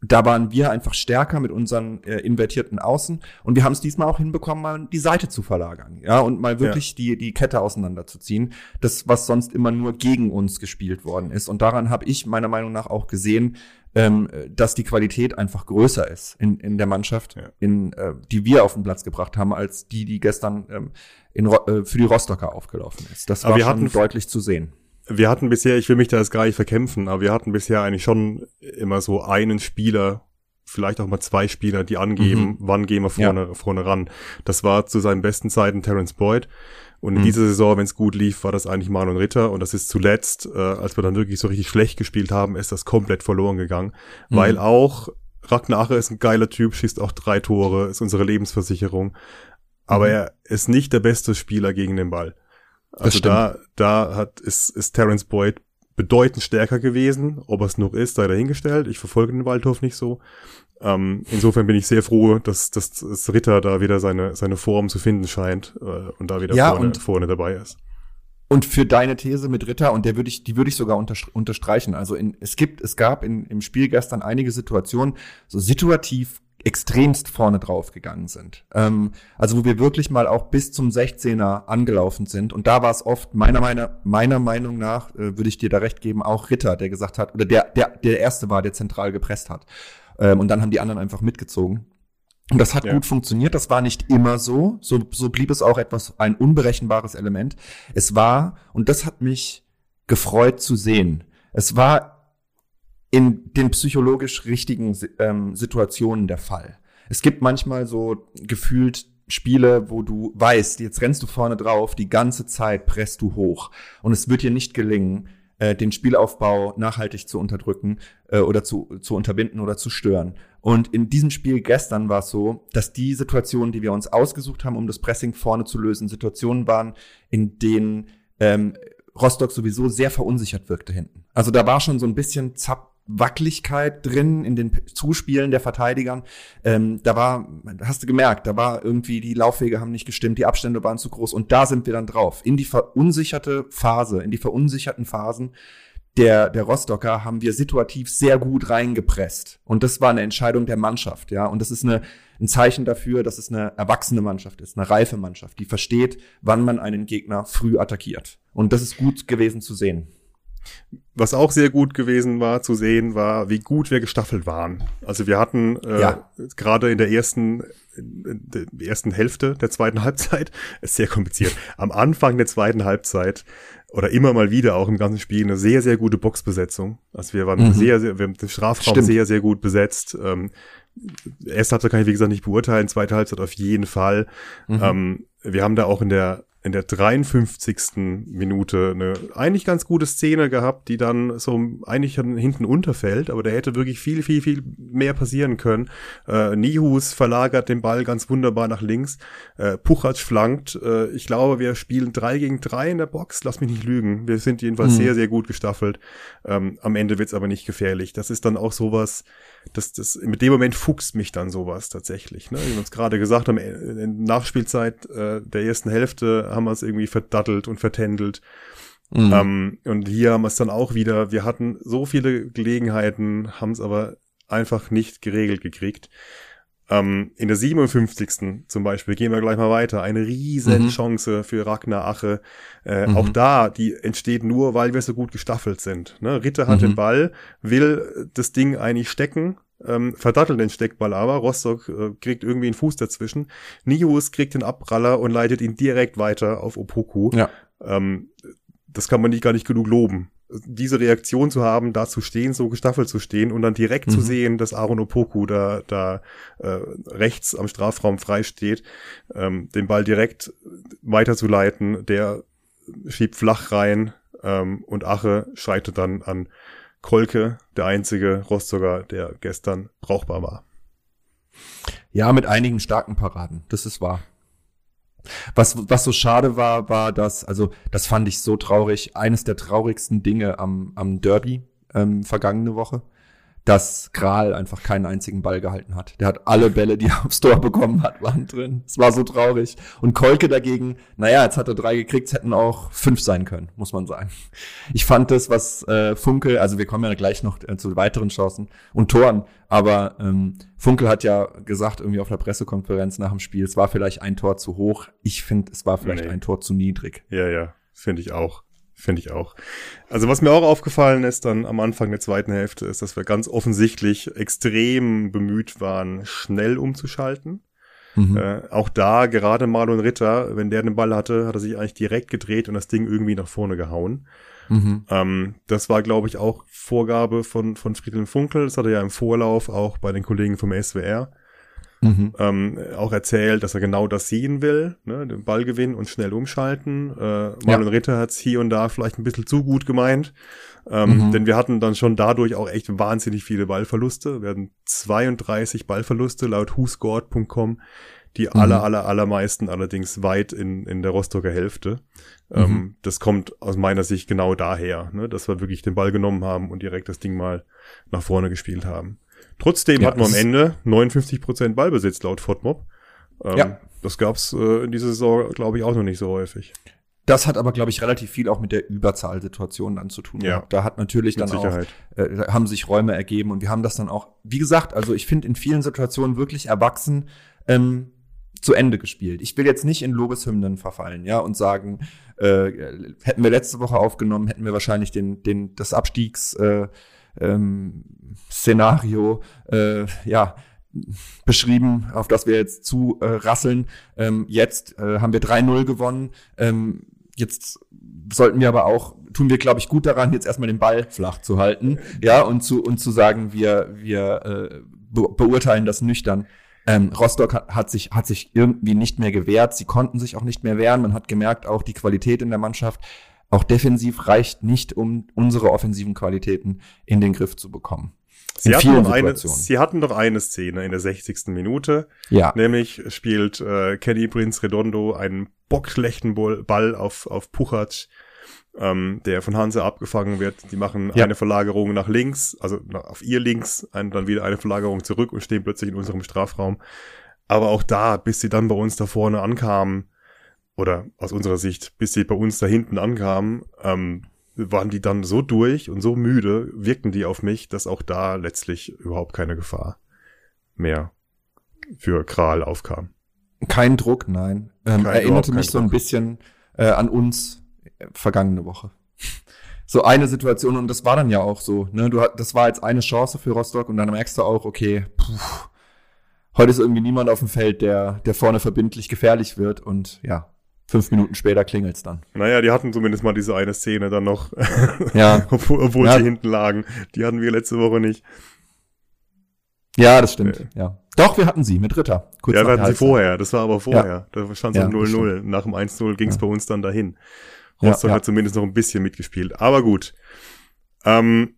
da waren wir einfach stärker mit unseren äh, invertierten Außen und wir haben es diesmal auch hinbekommen, mal die Seite zu verlagern, ja, und mal wirklich ja. die die Kette auseinanderzuziehen, das was sonst immer nur gegen uns gespielt worden ist und daran habe ich meiner Meinung nach auch gesehen, ähm, dass die Qualität einfach größer ist in in der Mannschaft, ja. in äh, die wir auf den Platz gebracht haben, als die die gestern ähm, in, äh, für die Rostocker aufgelaufen ist. Das war wir schon hatten deutlich zu sehen wir hatten bisher, ich will mich da jetzt gar nicht verkämpfen, aber wir hatten bisher eigentlich schon immer so einen Spieler, vielleicht auch mal zwei Spieler, die angeben, mhm. wann gehen wir vorne, ja. vorne ran. Das war zu seinen besten Zeiten Terence Boyd. Und in mhm. dieser Saison, wenn es gut lief, war das eigentlich Manuel Ritter. Und das ist zuletzt, äh, als wir dann wirklich so richtig schlecht gespielt haben, ist das komplett verloren gegangen. Mhm. Weil auch Ragnar Ache ist ein geiler Typ, schießt auch drei Tore, ist unsere Lebensversicherung. Aber mhm. er ist nicht der beste Spieler gegen den Ball. Also da, da hat, ist, ist Terence Boyd bedeutend stärker gewesen. Ob er es noch ist, sei dahingestellt. Ich verfolge den Waldhof nicht so. Ähm, insofern bin ich sehr froh, dass, dass, dass Ritter da wieder seine, seine Form zu finden scheint äh, und da wieder ja, vorne, vorne dabei ist. Und für deine These mit Ritter, und der würde ich, die würde ich sogar unterstreichen. Also in, es gibt, es gab in, im Spiel gestern einige Situationen, so situativ extremst vorne drauf gegangen sind. Ähm, also wo wir wirklich mal auch bis zum 16er angelaufen sind. Und da war es oft, meiner, meiner, meiner Meinung nach, äh, würde ich dir da recht geben, auch Ritter, der gesagt hat, oder der, der, der erste war, der zentral gepresst hat. Ähm, und dann haben die anderen einfach mitgezogen. Und das hat ja. gut funktioniert. Das war nicht immer so. so. So blieb es auch etwas, ein unberechenbares Element. Es war, und das hat mich gefreut zu sehen. Es war in den psychologisch richtigen ähm, Situationen der Fall. Es gibt manchmal so gefühlt Spiele, wo du weißt, jetzt rennst du vorne drauf, die ganze Zeit presst du hoch und es wird dir nicht gelingen, äh, den Spielaufbau nachhaltig zu unterdrücken äh, oder zu, zu unterbinden oder zu stören. Und in diesem Spiel gestern war es so, dass die Situationen, die wir uns ausgesucht haben, um das Pressing vorne zu lösen, Situationen waren, in denen ähm, Rostock sowieso sehr verunsichert wirkte hinten. Also da war schon so ein bisschen Zapp Wackeligkeit drin in den Zuspielen der Verteidigern. Ähm, da war, hast du gemerkt, da war irgendwie, die Laufwege haben nicht gestimmt, die Abstände waren zu groß und da sind wir dann drauf. In die verunsicherte Phase, in die verunsicherten Phasen der, der Rostocker haben wir situativ sehr gut reingepresst. Und das war eine Entscheidung der Mannschaft, ja. Und das ist eine, ein Zeichen dafür, dass es eine erwachsene Mannschaft ist, eine reife Mannschaft, die versteht, wann man einen Gegner früh attackiert. Und das ist gut gewesen zu sehen. Was auch sehr gut gewesen war zu sehen, war, wie gut wir gestaffelt waren. Also wir hatten äh, ja. gerade in der ersten der ersten Hälfte der zweiten Halbzeit, ist sehr kompliziert, am Anfang der zweiten Halbzeit oder immer mal wieder auch im ganzen Spiel eine sehr, sehr gute Boxbesetzung. Also wir waren mhm. sehr, sehr, wir haben den Strafraum Stimmt. sehr, sehr gut besetzt. Ähm, erste Halbzeit kann ich, wie gesagt, nicht beurteilen, zweite Halbzeit auf jeden Fall. Mhm. Ähm, wir haben da auch in der in der 53. Minute eine eigentlich ganz gute Szene gehabt, die dann so eigentlich hinten unterfällt, aber da hätte wirklich viel, viel, viel mehr passieren können. Äh, Nihus verlagert den Ball ganz wunderbar nach links. Äh, Puchatsch flankt. Äh, ich glaube, wir spielen drei gegen drei in der Box. Lass mich nicht lügen. Wir sind jedenfalls mhm. sehr, sehr gut gestaffelt. Ähm, am Ende wird's aber nicht gefährlich. Das ist dann auch sowas, das, das, mit dem Moment fuchst mich dann sowas tatsächlich. Ne? Wie wir uns gerade gesagt haben, in Nachspielzeit äh, der ersten Hälfte haben wir es irgendwie verdattelt und vertändelt. Mhm. Ähm, und hier haben wir es dann auch wieder, wir hatten so viele Gelegenheiten, haben es aber einfach nicht geregelt gekriegt. Ähm, in der 57. zum Beispiel, gehen wir gleich mal weiter, eine riesen mhm. Chance für Ragnar Ache. Äh, mhm. Auch da, die entsteht nur, weil wir so gut gestaffelt sind. Ne? Ritter hat mhm. den Ball, will das Ding eigentlich stecken, ähm, verdattelt den Steckball aber. Rostock äh, kriegt irgendwie einen Fuß dazwischen. Nihus kriegt den Abpraller und leitet ihn direkt weiter auf Opoku. Ja. Ähm, das kann man nicht gar nicht genug loben diese Reaktion zu haben, da zu stehen, so gestaffelt zu stehen und dann direkt mhm. zu sehen, dass Aaron Opoku da, da äh, rechts am Strafraum frei steht, ähm, den Ball direkt weiterzuleiten, der schiebt flach rein ähm, und Ache schreitet dann an Kolke, der einzige Rostocker, der gestern brauchbar war. Ja, mit einigen starken Paraden, das ist wahr. Was, was so schade war, war, dass, also das fand ich so traurig, eines der traurigsten Dinge am, am Derby ähm, vergangene Woche, dass Kral einfach keinen einzigen Ball gehalten hat. Der hat alle Bälle, die er aufs Tor bekommen hat, waren drin. Es war so traurig. Und Kolke dagegen, naja, jetzt hat er drei gekriegt, es hätten auch fünf sein können, muss man sagen. Ich fand das, was äh, Funkel, also wir kommen ja gleich noch äh, zu weiteren Chancen und Toren, aber ähm, Funkel hat ja gesagt, irgendwie auf der Pressekonferenz nach dem Spiel, es war vielleicht ein Tor zu hoch. Ich finde, es war vielleicht Nee. ein Tor zu niedrig. Ja, ja, finde ich auch. Finde ich auch. Also was mir auch aufgefallen ist dann am Anfang der zweiten Hälfte, ist, dass wir ganz offensichtlich extrem bemüht waren, schnell umzuschalten. Mhm. Äh, auch da gerade Marlon Ritter, wenn der den Ball hatte, hat er sich eigentlich direkt gedreht und das Ding irgendwie nach vorne gehauen. Mhm. Ähm, das war, glaube ich, auch Vorgabe von, von Friedhelm Funkel. Das hat er ja im Vorlauf auch bei den Kollegen vom SWR Mhm. ähm, auch erzählt, dass er genau das sehen will, ne, den Ball gewinnen und schnell umschalten. Äh, Marlon Ritter hat es hier und da vielleicht ein bisschen zu gut gemeint, ähm, Mhm. denn wir hatten dann schon dadurch auch echt wahnsinnig viele Ballverluste. Wir hatten 32 Ballverluste laut whoscored.com, die Mhm. aller, aller, allermeisten allerdings weit in, in der Rostocker Hälfte. Ähm, Mhm. das kommt aus meiner Sicht genau daher, ne, dass wir wirklich den Ball genommen haben und direkt das Ding mal nach vorne gespielt haben. Trotzdem Ja, hatten wir am Ende 59% Ballbesitz laut FODMOB. Ähm, Ja. Das gab's äh, in dieser Saison, glaube ich, auch noch nicht so häufig. Das hat aber, glaube ich, relativ viel auch mit der Überzahlsituation dann zu tun. Ja. Da hat natürlich dann auch, äh, haben sich Räume ergeben und wir haben das dann auch, wie gesagt, also ich finde in vielen Situationen wirklich erwachsen ähm, zu Ende gespielt. Ich will jetzt nicht in Lobeshymnen verfallen, ja, und sagen, äh, hätten wir letzte Woche aufgenommen, hätten wir wahrscheinlich den, den, das Abstiegs, äh, ähm, Szenario, äh, ja, beschrieben, auf das wir jetzt zu äh, rasseln. Ähm, jetzt äh, haben wir 3-0 gewonnen. Ähm, jetzt sollten wir aber auch, tun wir, glaube ich, gut daran, jetzt erstmal den Ball flach zu halten, ja, und zu, und zu sagen, wir, wir äh, be beurteilen das nüchtern. Ähm, Rostock hat, hat, sich, hat sich irgendwie nicht mehr gewehrt. Sie konnten sich auch nicht mehr wehren. Man hat gemerkt, auch die Qualität in der Mannschaft, auch defensiv reicht nicht, um unsere offensiven Qualitäten in den Griff zu bekommen. Sie hatten, eine, sie hatten noch eine Szene in der 60. Minute. Ja. Nämlich spielt äh, Kenny Prince Redondo einen bockschlechten Ball auf, auf Puchac, ähm, der von Hanse abgefangen wird. Die machen Ja. eine Verlagerung nach links, also auf ihr links, ein, dann wieder eine Verlagerung zurück und stehen plötzlich in unserem Strafraum. Aber auch da, bis sie dann bei uns da vorne ankamen, oder aus unserer Sicht, bis sie bei uns da hinten ankamen, ähm, waren die dann so durch und so müde, wirkten die auf mich, dass auch da letztlich überhaupt keine Gefahr mehr für Kral aufkam. Kein Druck, nein. Ähm, Kein- erinnerte überhaupt mich so ein Druck. bisschen äh, an uns äh, vergangene Woche. So eine Situation und das war dann ja auch so. Ne? Du, das war jetzt eine Chance für Rostock und dann merkst du auch, okay, puh, heute ist irgendwie niemand auf dem Feld, der, der vorne verbindlich gefährlich wird und ja, fünf Minuten später klingelt's dann. Naja, die hatten zumindest mal diese eine Szene dann noch, Ja. obwohl, obwohl Ja. sie hinten lagen. Die hatten wir letzte Woche nicht. Ja, das stimmt. Äh. Ja. Doch, wir hatten sie mit Ritter. Kurz ja, wir hatten sie vorher. Das war aber vorher. Da stand es Ja, um das 0-0. Nach dem 1-0 ging es Ja. bei uns dann dahin. Ja, Rostock ja. hat zumindest noch ein bisschen mitgespielt. Aber gut. Ähm,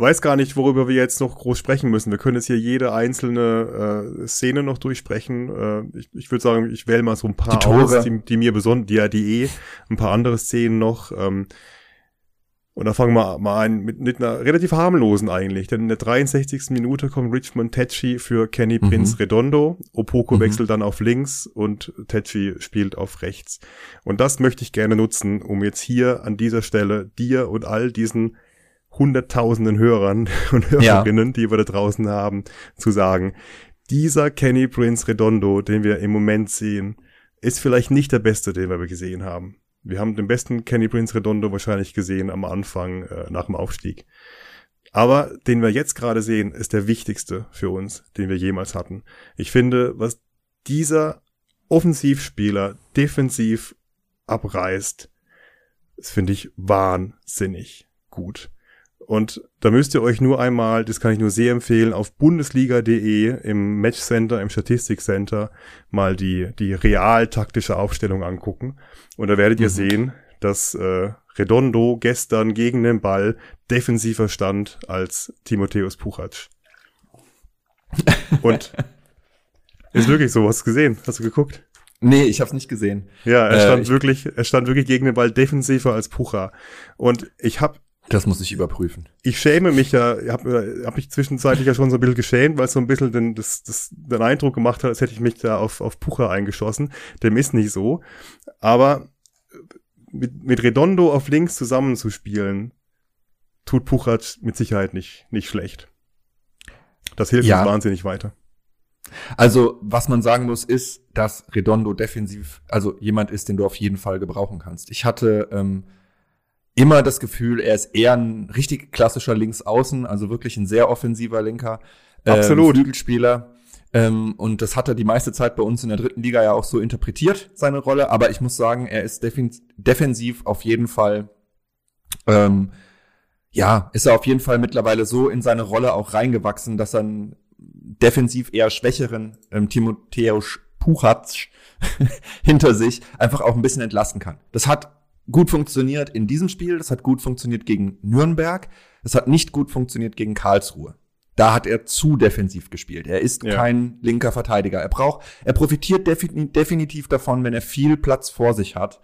weiß gar nicht, worüber wir jetzt noch groß sprechen müssen. Wir können jetzt hier jede einzelne äh, Szene noch durchsprechen. Äh, ich ich würde sagen, ich wähle mal so ein paar Die aus, die, die mir besonders, die ja die eh, ein paar andere Szenen noch. Ähm, und da fangen wir mal an mit, mit einer relativ harmlosen eigentlich. Denn in der 63. Minute kommt Richmond Tetschi für Kenny Mhm. Prince Redondo. Opoko Mhm. wechselt dann auf links und Tetschi spielt auf rechts. Und das möchte ich gerne nutzen, um jetzt hier an dieser Stelle dir und all diesen hunderttausenden Hörern und Hörerinnen, die wir da draußen haben, zu sagen, dieser Kenny Prince Redondo, den wir im Moment sehen, ist vielleicht nicht der beste, den wir gesehen haben. Wir haben den besten Kenny Prince Redondo wahrscheinlich gesehen am Anfang äh, nach dem Aufstieg. Aber den wir jetzt gerade sehen, ist der wichtigste für uns, den wir jemals hatten. Ich finde, was dieser Offensivspieler defensiv abreißt, das finde ich wahnsinnig gut. Und da müsst ihr euch nur einmal, das kann ich nur sehr empfehlen, auf bundesliga.de im Matchcenter, im Statistikcenter mal die, die real taktische Aufstellung angucken. Und da werdet ihr Mhm. sehen, dass äh, Redondo gestern gegen den Ball defensiver stand als Timotheus Puchac. Und ist wirklich so, hast du gesehen? Hast du geguckt? Nee, ich hab's nicht gesehen. Ja, er Äh, stand ich- wirklich, er stand wirklich gegen den Ball defensiver als Pucha. Und ich hab, Das muss ich überprüfen. ich schäme mich ja, hab, äh, hab mich zwischenzeitlich ja schon so ein bisschen geschämt, weil es so ein bisschen den, das, das, den Eindruck gemacht hat, als hätte ich mich da auf, auf Pucha eingeschossen. Dem ist nicht so. Aber mit, mit Redondo auf links zusammenzuspielen, tut Puchac mit Sicherheit nicht, nicht schlecht. Das hilft Ja. uns wahnsinnig weiter. Also, was man sagen muss, ist, dass Redondo defensiv, also jemand ist, den du auf jeden Fall gebrauchen kannst. Ich hatte ähm, immer das Gefühl, er ist eher ein richtig klassischer Linksaußen, also wirklich ein sehr offensiver Linker. ähm, Absolut. Flügelspieler. Ähm, und das hat er die meiste Zeit bei uns in der dritten Liga ja auch so interpretiert, seine Rolle. Aber ich muss sagen, er ist defensiv auf jeden Fall, ähm, ja, ist er auf jeden Fall mittlerweile so in seine Rolle auch reingewachsen, dass er einen defensiv eher schwächeren ähm, Timotheus Puchac hinter sich einfach auch ein bisschen entlasten kann. Das hat gut funktioniert in diesem Spiel, das hat gut funktioniert gegen Nürnberg, das hat nicht gut funktioniert gegen Karlsruhe. Da hat er zu defensiv gespielt. Er ist Ja. kein linker Verteidiger. Er braucht, er profitiert defini definitiv davon, wenn er viel Platz vor sich hat.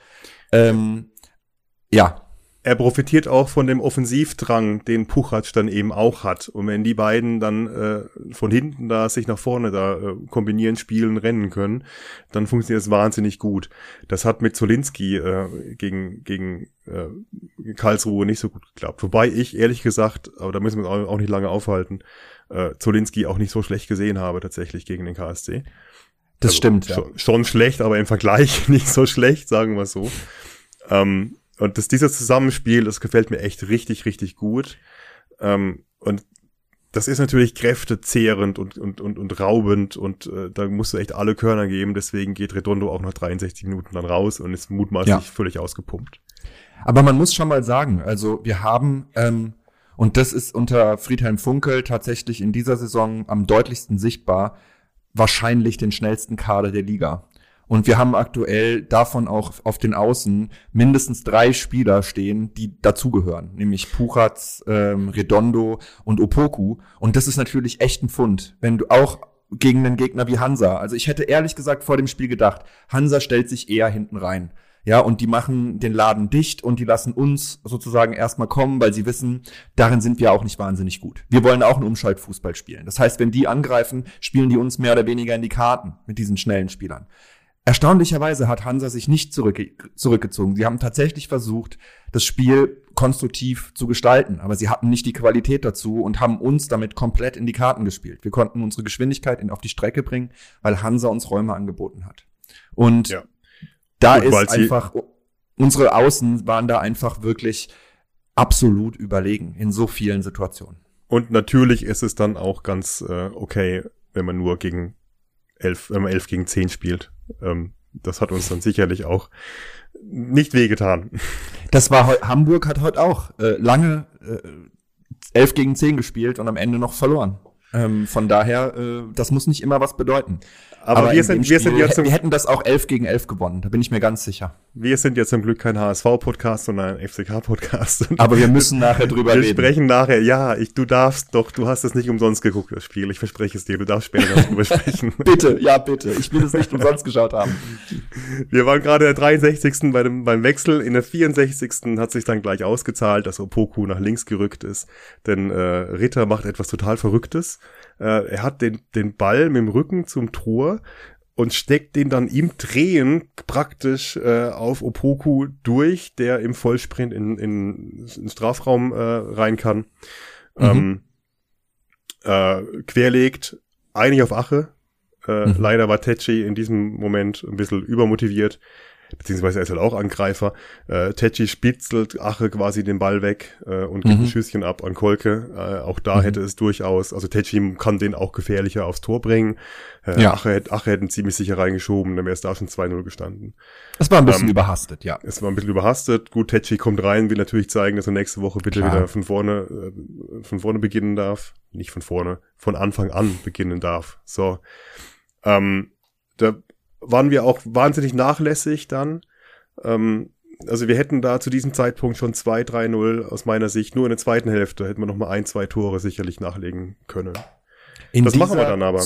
Ähm, ja, er profitiert auch von dem Offensivdrang, den Puchac dann eben auch hat. Und wenn die beiden dann äh, von hinten da sich nach vorne da äh, kombinieren, spielen, rennen können, dann funktioniert es wahnsinnig gut. Das hat mit Zolinski äh, gegen, gegen äh, Karlsruhe nicht so gut geklappt. Wobei ich, ehrlich gesagt, aber da müssen wir uns auch nicht lange aufhalten, äh, Zolinski auch nicht so schlecht gesehen habe tatsächlich gegen den KSC. das Also stimmt. Ja. Schon, schon schlecht, aber im Vergleich nicht so schlecht, sagen wir so. Ähm, und das, dieses Zusammenspiel, das gefällt mir echt richtig, richtig gut. Ähm, und das ist natürlich kräftezehrend und, und, und, und raubend und äh, da musst du echt alle Körner geben. Deswegen geht Redondo auch nach 63 Minuten dann raus und ist mutmaßlich Ja. völlig ausgepumpt. Aber man muss schon mal sagen, also wir haben, ähm, und das ist unter Friedhelm Funkel tatsächlich in dieser Saison am deutlichsten sichtbar, wahrscheinlich den schnellsten Kader der Liga. Und wir haben aktuell davon auch auf den Außen mindestens drei Spieler stehen, die dazugehören, nämlich Puchatz, ähm, Redondo und Opoku. Und das ist natürlich echt ein Fund, wenn du auch gegen einen Gegner wie Hansa. Also ich hätte ehrlich gesagt vor dem Spiel gedacht, Hansa stellt sich eher hinten rein. Ja, und die machen den Laden dicht und die lassen uns sozusagen erstmal kommen, weil sie wissen, darin sind wir auch nicht wahnsinnig gut. Wir wollen auch einen Umschaltfußball spielen. Das heißt, wenn die angreifen, spielen die uns mehr oder weniger in die Karten mit diesen schnellen Spielern. Erstaunlicherweise hat Hansa sich nicht zurückge zurückgezogen. Sie haben tatsächlich versucht, das Spiel konstruktiv zu gestalten, aber sie hatten nicht die Qualität dazu und haben uns damit komplett in die Karten gespielt. Wir konnten unsere Geschwindigkeit in, auf die Strecke bringen, weil Hansa uns Räume angeboten hat. Und Ja. da weil ist einfach, unsere Außen waren da einfach wirklich absolut überlegen in so vielen Situationen. Und natürlich ist es dann auch ganz äh, okay, wenn man nur gegen elf, wenn man elf gegen zehn spielt. Ähm, das hat uns dann sicherlich auch nicht wehgetan. Das war Hamburg hat heute auch äh, lange äh, 11 gegen 10 gespielt und am Ende noch verloren. Ähm, von daher, äh, das muss nicht immer was bedeuten. Aber, wir in sind, wir sind Spiel hä- zum, wir hätten das auch 11 gegen 11 gewonnen, da bin ich mir ganz sicher. wir sind ja zum Glück kein HSV-Podcast, sondern ein FCK-Podcast. Aber wir müssen nachher drüber wir reden. sprechen nachher, ja, ich, du darfst doch, du hast es nicht umsonst geguckt, das Spiel. Ich verspreche es dir, du darfst später darüber sprechen. Bitte, ja bitte. Ich will es nicht umsonst geschaut haben. Wir waren gerade in der 63. Bei dem, beim Wechsel. In der 64. hat sich dann gleich ausgezahlt, dass Opoku nach links gerückt ist. Denn äh, Ritter macht etwas total Verrücktes. Äh, er hat den, den Ball mit dem Rücken zum Tor und steckt den dann im Drehen praktisch äh, auf Opoku durch, der im Vollsprint in, in, in den Strafraum äh, rein kann. Ähm, äh, querlegt, eigentlich auf Ache. Äh, Mhm. Leider war Tetschi in diesem Moment ein bisschen übermotiviert, beziehungsweise er ist halt auch Angreifer. Äh, Tetschi spitzelt Ache quasi den Ball weg äh, und gibt Mhm. ein Schüsschen ab an Kolke. Äh, auch da Mhm. hätte es durchaus, also Tetschi kann den auch gefährlicher aufs Tor bringen. Äh, Ja. Ache, hätte- Ache hätten ziemlich sicher reingeschoben, dann wäre es da schon 2-0 gestanden. Das war ein bisschen Ähm, überhastet, ja. Es war ein bisschen überhastet. Gut, Tetschi kommt rein, will natürlich zeigen, dass er nächste Woche bitte Klar. wieder von vorne, äh, von vorne beginnen darf. Nicht von vorne, von Anfang an beginnen darf. So. Ähm, da waren wir auch wahnsinnig nachlässig dann. Ähm, also wir hätten da zu diesem Zeitpunkt schon 2-3-0 aus meiner Sicht. Nur in der zweiten Hälfte hätten wir noch mal ein, zwei Tore sicherlich nachlegen können. In das machen wir dann aber.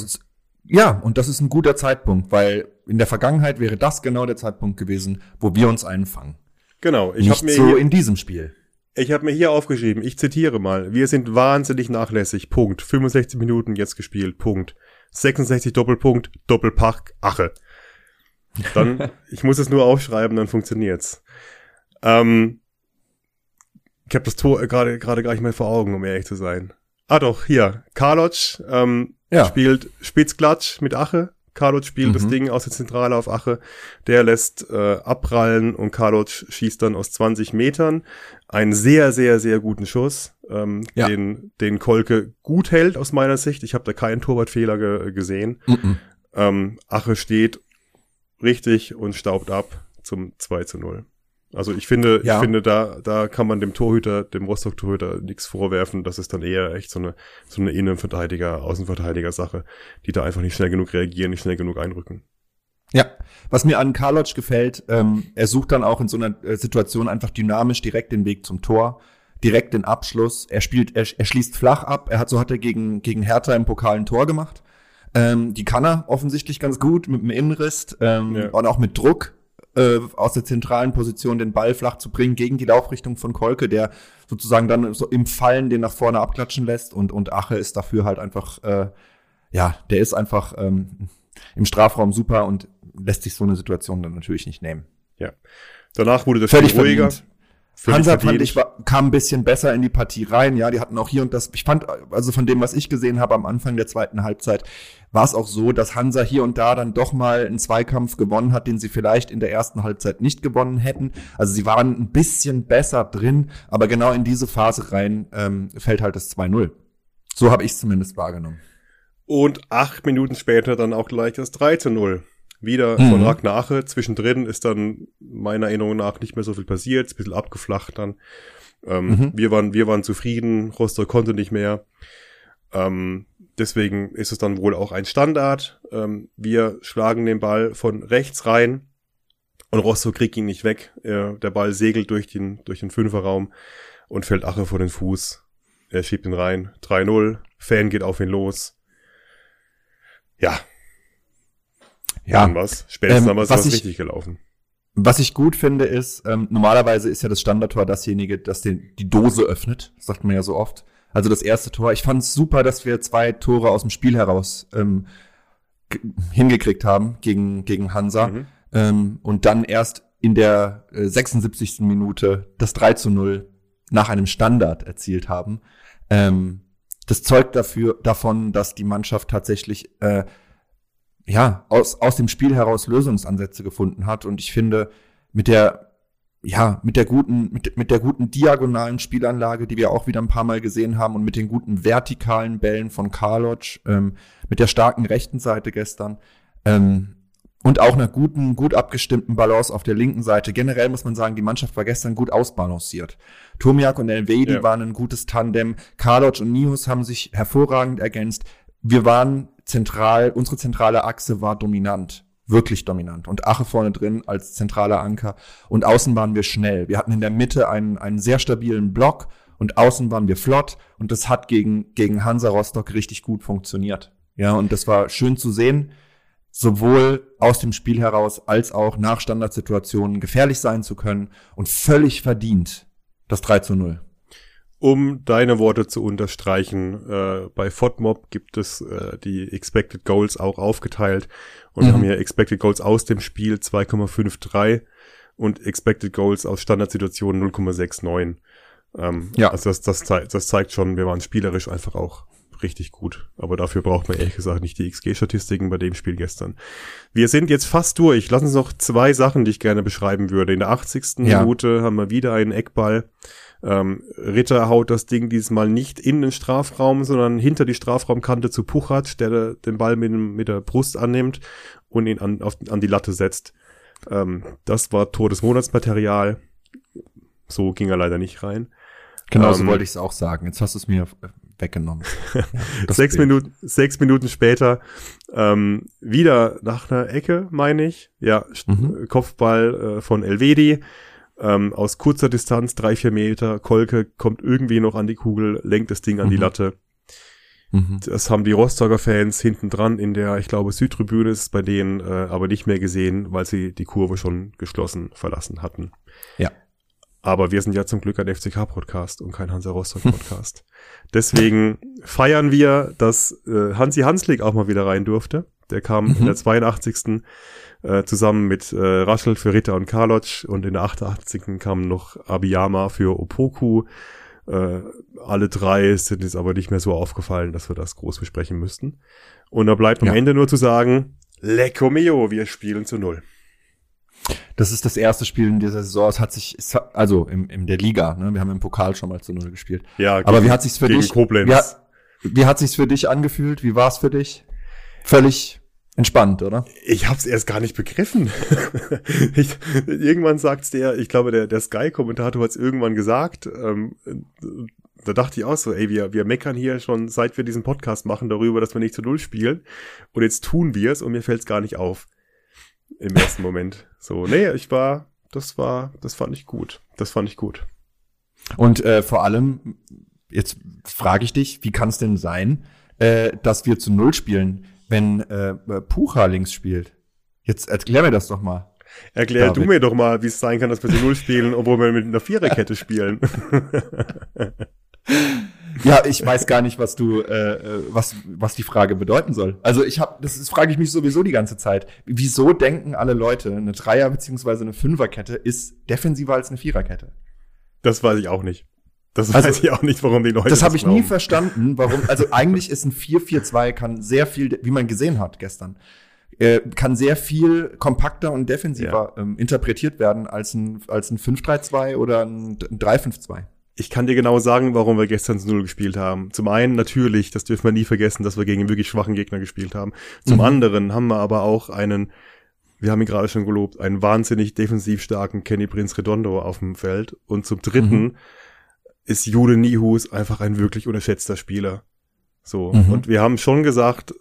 Ja, und das ist ein guter Zeitpunkt, weil in der Vergangenheit wäre das genau der Zeitpunkt gewesen, wo wir uns einfangen. Genau, ich Nicht habe mir, so hier- in diesem Spiel. ich hab mir hier aufgeschrieben, ich zitiere mal, wir sind wahnsinnig nachlässig, Punkt. 65 Minuten jetzt gespielt, Punkt. 66 Doppelpunkt, Doppelpack, Ache. Dann, ich muss es nur aufschreiben, dann funktioniert's. Ähm, ich habe das Tor äh, gerade gerade gar nicht mehr vor Augen, um ehrlich zu sein. Ah doch, hier, Karloc ähm, Ja. spielt Spitzklatsch mit Ache. Karloc spielt das Mhm. Ding aus der Zentrale auf Ache. Der lässt äh, abprallen und Karloc schießt dann aus 20 Metern einen sehr, sehr, sehr guten Schuss, ähm, Ja. den, den Kolke gut hält aus meiner Sicht. Ich habe da keinen Torwartfehler ge gesehen. Mhm. Ähm, Ache steht richtig und staubt ab zum 2 zu 0. Also ich finde, Ja. ich finde, da, da kann man dem Torhüter, dem Rostock-Torhüter nichts vorwerfen. Das ist dann eher echt so eine, so eine Innenverteidiger, Außenverteidiger-Sache, die da einfach nicht schnell genug reagieren, nicht schnell genug einrücken. Ja, was mir an Karloc gefällt, ähm, er sucht dann auch in so einer äh, Situation einfach dynamisch direkt den Weg zum Tor, direkt den Abschluss. Er spielt, er, er schließt flach ab. Er hat so hat er gegen gegen Hertha im Pokal ein Tor gemacht. Ähm, die kann er offensichtlich ganz gut mit dem Innenriss ähm, Ja. und auch mit Druck äh, aus der zentralen Position den Ball flach zu bringen gegen die Laufrichtung von Kolke, der sozusagen dann so im Fallen den nach vorne abklatschen lässt und und Ache ist dafür halt einfach äh, ja, der ist einfach ähm, im Strafraum super und lässt sich so eine Situation dann natürlich nicht nehmen. Ja. Danach wurde das Völlig ruhiger. verdient. Hansa fand ich war, kam ein bisschen besser in die Partie rein. Ja, die hatten auch hier und das. Ich fand also von dem, was ich gesehen habe am Anfang der zweiten Halbzeit, war es auch so, dass Hansa hier und da dann doch mal einen Zweikampf gewonnen hat, den sie vielleicht in der ersten Halbzeit nicht gewonnen hätten. Also sie waren ein bisschen besser drin, aber genau in diese Phase rein ähm, fällt halt das 2-0. So habe ich es zumindest wahrgenommen. Und acht Minuten später dann auch gleich das 3 zu 0. Wieder Mhm. von Ragnar Ache. Zwischendrin ist dann meiner Erinnerung nach nicht mehr so viel passiert, ist ein bisschen abgeflacht dann. Ähm, Mhm. wir, waren, wir waren zufrieden, Rostock konnte nicht mehr. Ähm, deswegen ist es dann wohl auch ein Standard. Ähm, wir schlagen den Ball von rechts rein und Rostock kriegt ihn nicht weg. Äh, der Ball segelt durch den, durch den Fünferraum und fällt Ache vor den Fuß. Er schiebt ihn rein. 3-0. Fan geht auf ihn los. Ja, Ja, dann was. Spätestens Ähm, es was was ich- richtig gelaufen. Was ich gut finde, ist, ähm, normalerweise ist ja das Standardtor dasjenige, das den, die Dose öffnet. Das sagt man ja so oft. Also das erste Tor. Ich fand es super, dass wir zwei Tore aus dem Spiel heraus ähm, ge- hingekriegt haben gegen, gegen Hansa. Mhm. Ähm, und dann erst in der äh, 76. Minute das 3 zu 0 nach einem Standard erzielt haben. Ähm, das zeugt dafür, davon, dass die Mannschaft tatsächlich äh, ja, aus, aus dem Spiel heraus Lösungsansätze gefunden hat. Und ich finde, mit der, ja, mit der guten, mit, mit der guten diagonalen Spielanlage, die wir auch wieder ein paar Mal gesehen haben und mit den guten vertikalen Bällen von Karloc, ähm, mit der starken rechten Seite gestern, ähm, und auch einer guten, gut abgestimmten Balance auf der linken Seite. Generell muss man sagen, die Mannschaft war gestern gut ausbalanciert. Tomiak und Elvedi Ja. waren ein gutes Tandem. Karloc und Nihus haben sich hervorragend ergänzt. Wir waren zentral, unsere zentrale Achse war dominant. Wirklich dominant. Und Ache vorne drin als zentraler Anker. Und außen waren wir schnell. Wir hatten in der Mitte einen, einen sehr stabilen Block und außen waren wir flott. Und das hat gegen, gegen Hansa Rostock richtig gut funktioniert. Ja, und das war schön zu sehen sowohl aus dem Spiel heraus als auch nach Standardsituationen gefährlich sein zu können und völlig verdient das 3 zu 0. Um deine Worte zu unterstreichen, äh, bei FODMOB gibt es äh, die Expected Goals auch aufgeteilt und wir Mhm. haben hier Expected Goals aus dem Spiel 2,53 und Expected Goals aus Standardsituationen 0,69. Ähm, Ja. Also das, das, zeigt, das zeigt schon, wir waren spielerisch einfach auch richtig gut. Aber dafür braucht man ehrlich gesagt nicht die XG-Statistiken bei dem Spiel gestern. Wir sind jetzt fast durch. Lass uns noch zwei Sachen, die ich gerne beschreiben würde. In der 80. Ja. Minute haben wir wieder einen Eckball. Ähm, Ritter haut das Ding dieses Mal nicht in den Strafraum, sondern hinter die Strafraumkante zu Puchatsch, der den Ball mit, mit der Brust annimmt und ihn an, auf, an die Latte setzt. Ähm, das war Tor des Monatsmaterial. So ging er leider nicht rein. Genau, so Ähm, wollte ich es auch sagen. Jetzt hast du es mir weggenommen. Sechs Bild. Minuten, sechs Minuten später ähm, wieder nach einer Ecke, meine ich. Ja, Mhm. Kopfball äh, von Elvedi. Ähm, aus kurzer Distanz, drei, vier Meter, Kolke kommt irgendwie noch an die Kugel, lenkt das Ding an die Mhm. Latte. Mhm. Das haben die Rostocker Fans hinten dran in der, ich glaube, Südtribüne ist bei denen, äh, aber nicht mehr gesehen, weil sie die Kurve schon geschlossen verlassen hatten. Ja. Aber wir sind ja zum Glück ein FCK-Podcast und kein Hansa Rostock-Podcast. Deswegen feiern wir, dass äh, Hansi Hanslik auch mal wieder rein durfte. Der kam in Mhm. der 82. Äh, zusammen mit äh, Raschel für Ritter und Karlotsch und in der 88. kam noch Abiyama für Opoku. Äh, alle drei sind jetzt aber nicht mehr so aufgefallen, dass wir das groß besprechen müssten. Und da bleibt am Ja. Ende nur zu sagen, Lecco mio, wir spielen zu null. Das ist das erste Spiel in dieser Saison. Es hat sich, es hat, also im, in der Liga, ne? wir haben im Pokal schon mal zu Null gespielt. Ja, Aber gegen- wie hat sich's für dich? Koblenz. Wie, hat- wie hat sich's für dich angefühlt? Wie war's für dich? Völlig entspannt, oder? Ich hab's erst gar nicht begriffen. ich, irgendwann sagt's der, ich glaube, der, der Sky-Kommentator hat's irgendwann gesagt. Ähm, da dachte ich auch so, ey, wir, wir meckern hier schon, seit wir diesen Podcast machen, darüber, dass wir nicht zu Null spielen. Und jetzt tun wir's und mir fällt's gar nicht auf. Im ersten Moment. So, nee, ich war, das war, das fand ich gut. Das fand ich gut. Und äh, vor allem, jetzt frage ich dich, wie kann es denn sein, äh, dass wir zu Null spielen, wenn äh, Pucha links spielt? Jetzt erklär mir das doch mal. Erklär David. du mir doch mal, wie es sein kann, dass wir zu Null spielen, obwohl wir mit einer Viererkette spielen. Ja, ich weiß gar nicht, was du, äh, äh, was, was die Frage bedeuten soll. Also ich habe, das ist, frage ich mich sowieso die ganze Zeit. Wieso denken alle Leute, eine Dreier- beziehungsweise eine Fünferkette ist defensiver als eine Viererkette? Das weiß ich auch nicht. Das Also, weiß ich auch nicht, warum die Leute Das habe ich nie glauben. verstanden, warum. Also eigentlich ist ein 4-4-2 kann sehr viel, wie man gesehen hat gestern, äh, kann sehr viel kompakter und defensiver ähm, interpretiert werden als ein, als ein 5-3-2 oder ein 3-5-2. Ich kann dir genau sagen, warum wir gestern zu Null gespielt haben. Zum einen natürlich, das dürfen wir nie vergessen, dass wir gegen einen wirklich schwachen Gegner gespielt haben. Zum Mhm. anderen haben wir aber auch einen, wir haben ihn gerade schon gelobt, einen wahnsinnig defensiv starken Kenny Prince Redondo auf dem Feld. Und zum dritten Mhm. Ist Jude Nihus einfach ein wirklich unterschätzter Spieler. So. Mhm. Und wir haben schon gesagt,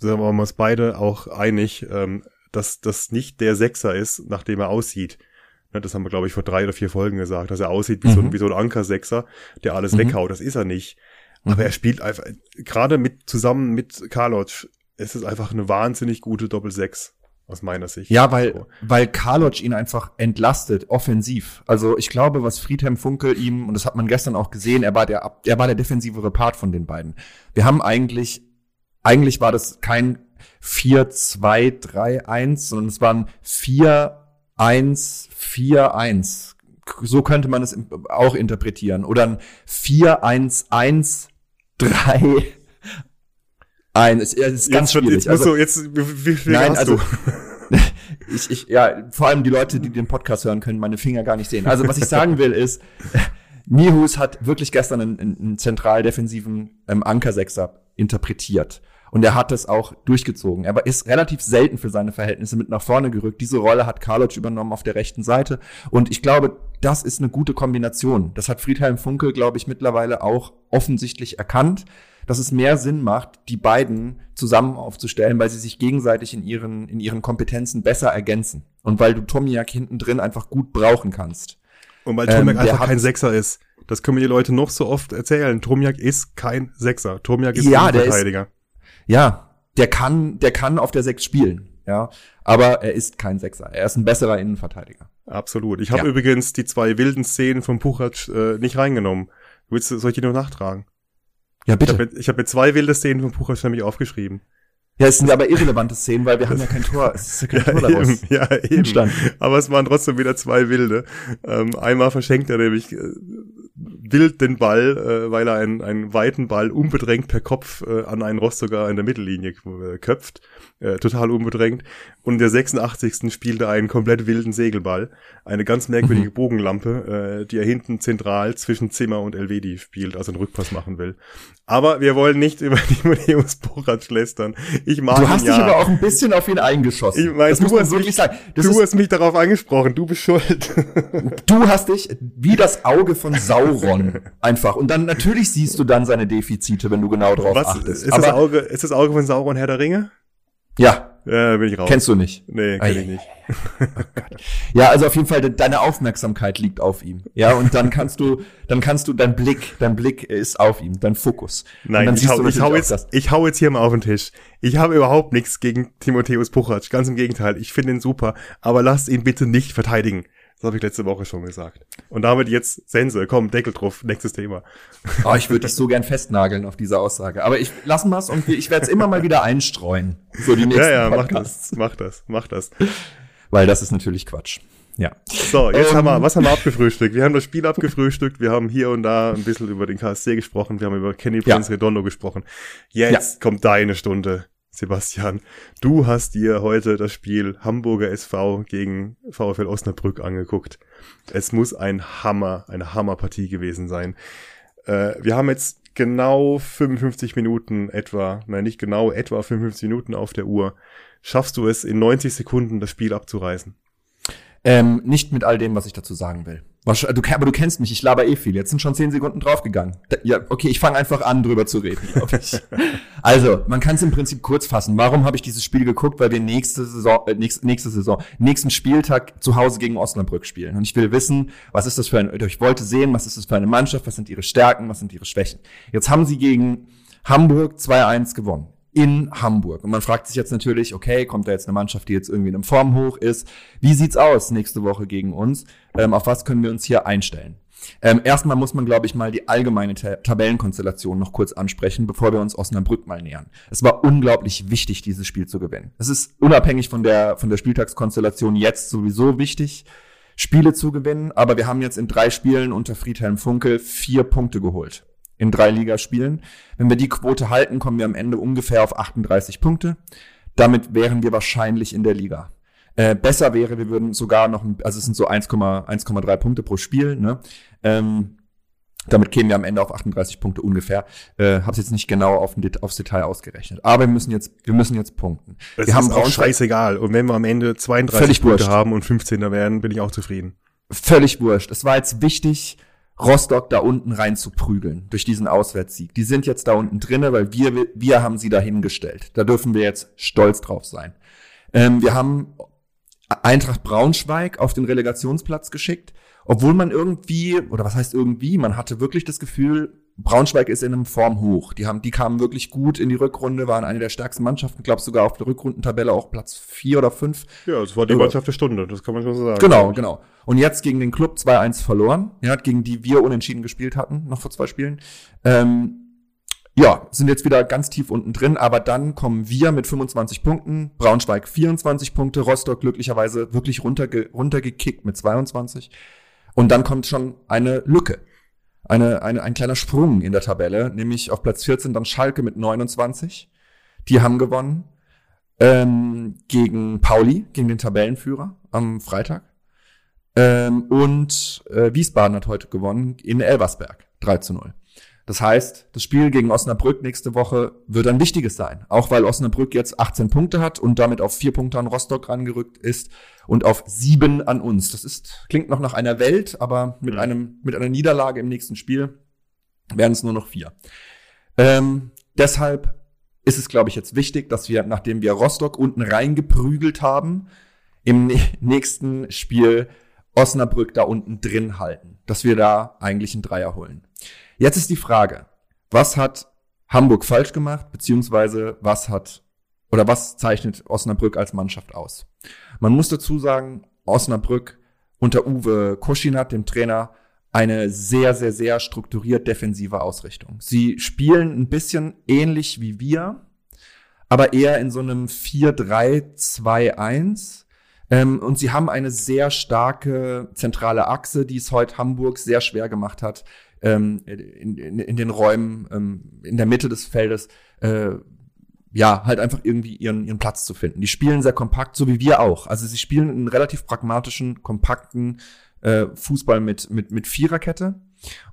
da waren wir uns beide auch einig, ähm, dass das nicht der Sechser ist, nach dem er aussieht. Ne, Das haben wir, glaube ich, vor drei oder vier Folgen gesagt, dass er aussieht wie, so, ein Mhm. wie so ein Anker-Sechser, der alles Mhm. weghaut. Das ist er nicht. Aber Mhm. er spielt einfach, gerade mit, zusammen mit Karloc, es ist einfach eine wahnsinnig gute Doppel-Sechs, aus meiner Sicht. Ja, weil, So. weil Karloc ihn einfach entlastet, offensiv. Also ich glaube, was Friedhelm Funkel ihm, und das hat man gestern auch gesehen, er war der, ab- er war der defensivere Part von den beiden. Wir haben eigentlich, eigentlich war das kein 4-2-3-1, sondern es waren 4-1-4-1. So könnte man es auch interpretieren. Oder ein 4-1-1-3. Ein, es es ist ganz jetzt, schwierig. Jetzt, musst Also- du, jetzt, wie, viel Nein, hast also du? ich, ich, ja, vor allem die Leute, die den Podcast hören, können meine Finger gar nicht sehen. Also was ich sagen will ist, Nihus hat wirklich gestern einen, einen, zentral defensiven ähm, Ankersechser interpretiert. Und er hat es auch durchgezogen. Er ist relativ selten für seine Verhältnisse mit nach vorne gerückt. Diese Rolle hat Karloc übernommen auf der rechten Seite. Und ich glaube, das ist eine gute Kombination. Das hat Friedhelm Funkel, glaube ich, mittlerweile auch offensichtlich erkannt, dass es mehr Sinn macht, die beiden zusammen aufzustellen, weil sie sich gegenseitig in ihren, in ihren Kompetenzen besser ergänzen. Und weil du Tomiak hinten drin einfach gut brauchen kannst. Und weil ähm, Tomiak der einfach kein Sechser ist. Das können mir die Leute noch so oft erzählen. Tomiak ist kein Sechser. Tomiak ist Ja, ein ist- Verteidiger. Ja, der kann, der kann auf der Sechs spielen. Ja, aber er ist kein Sechser. Er ist ein besserer Innenverteidiger. Absolut. Ich habe Ja. übrigens die zwei wilden Szenen von Puchac äh, nicht reingenommen. Willst, du- soll ich die noch nachtragen? Ja, Ich bitte. habe mir, ich hab mir zwei wilde Szenen von Puchac nämlich aufgeschrieben. Ja, es sind aber irrelevante Szenen, weil wir haben ja kein Tor. Es ist ja kein Tor daraus. eben, ja, eben. entstanden. Aber es waren trotzdem wieder zwei wilde. Ähm, einmal verschenkt er nämlich äh, wild den Ball, äh, weil er einen, einen weiten Ball unbedrängt per Kopf äh, an einen Rostocker in der Mittellinie äh, köpft. Äh, total unbedrängt. Und in der 86. spielt er einen komplett wilden Segelball. Eine ganz merkwürdige Bogenlampe, äh, die er hinten zentral zwischen Zimmer und Elvedi spielt, also einen Rückpass machen will. Aber wir wollen nicht über Timotheus Borat lästern. Ich mag Du hast ihn dich ja. aber auch ein bisschen auf ihn eingeschossen. Ich mein, das du hast wirklich mich- sagen. Das du hast mich darauf angesprochen, du bist schuld. du hast dich wie das Auge von Sauron einfach. Und dann natürlich siehst du dann seine Defizite, wenn du genau drauf Was achtest. ist aber das Auge? Ist das Auge von Sauron Herr der Ringe? Ja, Ja, bin ich raus. Kennst du nicht? Nee, kenn Ah, ich ja, nicht. Ja, also auf jeden Fall de- deine Aufmerksamkeit liegt auf ihm. Ja, und dann kannst du, dann kannst du, dein Blick, dein Blick ist auf ihm, dein Fokus. Nein, ich hau, ich, hau jetzt, ich hau jetzt hier mal auf den Tisch. Ich habe überhaupt nichts gegen Timotheus Puchac. Ganz im Gegenteil. Ich finde ihn super. Aber lasst ihn bitte nicht verteidigen. Das habe ich letzte Woche schon gesagt. Und damit jetzt Sense. Komm, Deckel drauf. Nächstes Thema. Oh, ich würde dich so gern festnageln auf diese Aussage. Aber ich lassen wir's und wir- ich werde es immer mal wieder einstreuen. So die nächsten Ja, ja, mach Podcasts. das. Mach das. Mach das. Weil das ist natürlich Quatsch. Ja. So, jetzt Ähm. haben wir, was haben wir abgefrühstückt? Wir haben das Spiel abgefrühstückt, wir haben hier und da ein bisschen über den KSC gesprochen, wir haben über Kenny Ja. Prince Redondo gesprochen. Jetzt kommt deine Stunde, Sebastian. Du hast dir heute das Spiel Hamburger SV gegen VfL Osnabrück angeguckt. Es muss ein Hammer, eine Hammerpartie gewesen sein. Äh, wir haben jetzt genau 55 Minuten etwa, nein, nicht genau, etwa 55 Minuten auf der Uhr. Schaffst du es, in 90 Sekunden das Spiel abzureißen? Ähm, nicht mit all dem, was ich dazu sagen will. Du, aber du kennst mich, ich laber eh viel. Jetzt sind schon zehn Sekunden draufgegangen. Ja, okay, ich fange einfach an, drüber zu reden, glaube ich. also, man kann es im Prinzip kurz fassen. Warum habe ich dieses Spiel geguckt? Weil wir nächste Saison, äh, nächste, nächste Saison, nächsten Spieltag zu Hause gegen Osnabrück spielen. Und ich will wissen, was ist das für ein, ich wollte sehen, was ist das für eine Mannschaft, was sind ihre Stärken, was sind ihre Schwächen. Jetzt haben sie gegen Hamburg 2-1 gewonnen. In Hamburg. Und man fragt sich jetzt natürlich, okay, kommt da jetzt eine Mannschaft, die jetzt irgendwie in einem Formhoch ist? Wie sieht's aus nächste Woche gegen uns? Ähm, auf was können wir uns hier einstellen? Ähm, erstmal muss man, glaube ich, mal die allgemeine Ta Tabellenkonstellation noch kurz ansprechen, bevor wir uns Osnabrück mal nähern. Es war unglaublich wichtig, dieses Spiel zu gewinnen. Es ist unabhängig von der, von der Spieltagskonstellation jetzt sowieso wichtig, Spiele zu gewinnen, aber wir haben jetzt in drei Spielen unter Friedhelm Funkel vier Punkte geholt. In drei Ligaspielen. Wenn wir die Quote halten, kommen wir am Ende ungefähr auf 38 Punkte. Damit wären wir wahrscheinlich in der Liga. Äh, besser wäre, wir würden sogar noch, ein- also es sind so 1,1 1,3 Punkte pro Spiel, ne? Ähm, damit kämen wir am Ende auf 38 Punkte ungefähr. Äh, Habe jetzt nicht genau auf Det- aufs Detail ausgerechnet. Aber wir müssen jetzt, wir müssen jetzt punkten. Es wir haben ist auch Braunschweig scheißegal. Und wenn wir am Ende 32 Völlig Punkte wurscht. haben und 15er werden, bin ich auch zufrieden. völlig wurscht. Es war jetzt wichtig, Rostock da unten rein zu prügeln durch diesen Auswärtssieg. Die sind jetzt da unten drinne, weil wir, wir haben sie dahingestellt. Da dürfen wir jetzt stolz drauf sein. Ähm, wir haben Eintracht Braunschweig auf den Relegationsplatz geschickt, obwohl man irgendwie, oder was heißt irgendwie, man hatte wirklich das Gefühl, Braunschweig ist in einem Form hoch. Die haben, die kamen wirklich gut in die Rückrunde, waren eine der stärksten Mannschaften, glaubst sogar auf der Rückrundentabelle auch Platz vier oder fünf. Ja, das war die Mannschaft der Stunde, das kann man schon so sagen. Genau, genau. Und jetzt gegen den Club 2-1 verloren, ja, gegen die wir unentschieden gespielt hatten, noch vor zwei Spielen. Ähm, ja, sind jetzt wieder ganz tief unten drin, aber dann kommen wir mit 25 Punkten, Braunschweig 24 Punkte, Rostock glücklicherweise wirklich runterge runtergekickt mit 22. Und dann kommt schon eine Lücke. Eine, eine, ein kleiner Sprung in der Tabelle, nämlich auf Platz 14 dann Schalke mit 29. Die haben gewonnen ähm, gegen Pauli, gegen den Tabellenführer am Freitag. Ähm, und äh, Wiesbaden hat heute gewonnen in Elversberg, 3 zu 0. Das heißt, das Spiel gegen Osnabrück nächste Woche wird ein wichtiges sein. Auch weil Osnabrück jetzt 18 Punkte hat und damit auf vier Punkte an Rostock rangerückt ist und auf sieben an uns. Das ist, klingt noch nach einer Welt, aber mit Mhm. einem, mit einer Niederlage im nächsten Spiel werden es nur noch vier. Ähm, deshalb ist es, glaube ich, jetzt wichtig, dass wir, nachdem wir Rostock unten reingeprügelt haben, im nä- nächsten Spiel Osnabrück da unten drin halten, dass wir da eigentlich einen Dreier holen. Jetzt ist die Frage, was hat Hamburg falsch gemacht, beziehungsweise was hat oder was zeichnet Osnabrück als Mannschaft aus? Man muss dazu sagen, Osnabrück unter Uwe Koschinat, dem Trainer, eine sehr, sehr, sehr strukturiert defensive Ausrichtung. Sie spielen ein bisschen ähnlich wie wir, aber eher in so einem 4-3-2-1. Ähm, und sie haben eine sehr starke zentrale Achse, die es heute Hamburg sehr schwer gemacht hat, ähm, in, in, in den Räumen, ähm, in der Mitte des Feldes, äh, ja, halt einfach irgendwie ihren, ihren Platz zu finden. Die spielen sehr kompakt, so wie wir auch. Also sie spielen einen relativ pragmatischen, kompakten äh, Fußball mit, mit, mit Viererkette.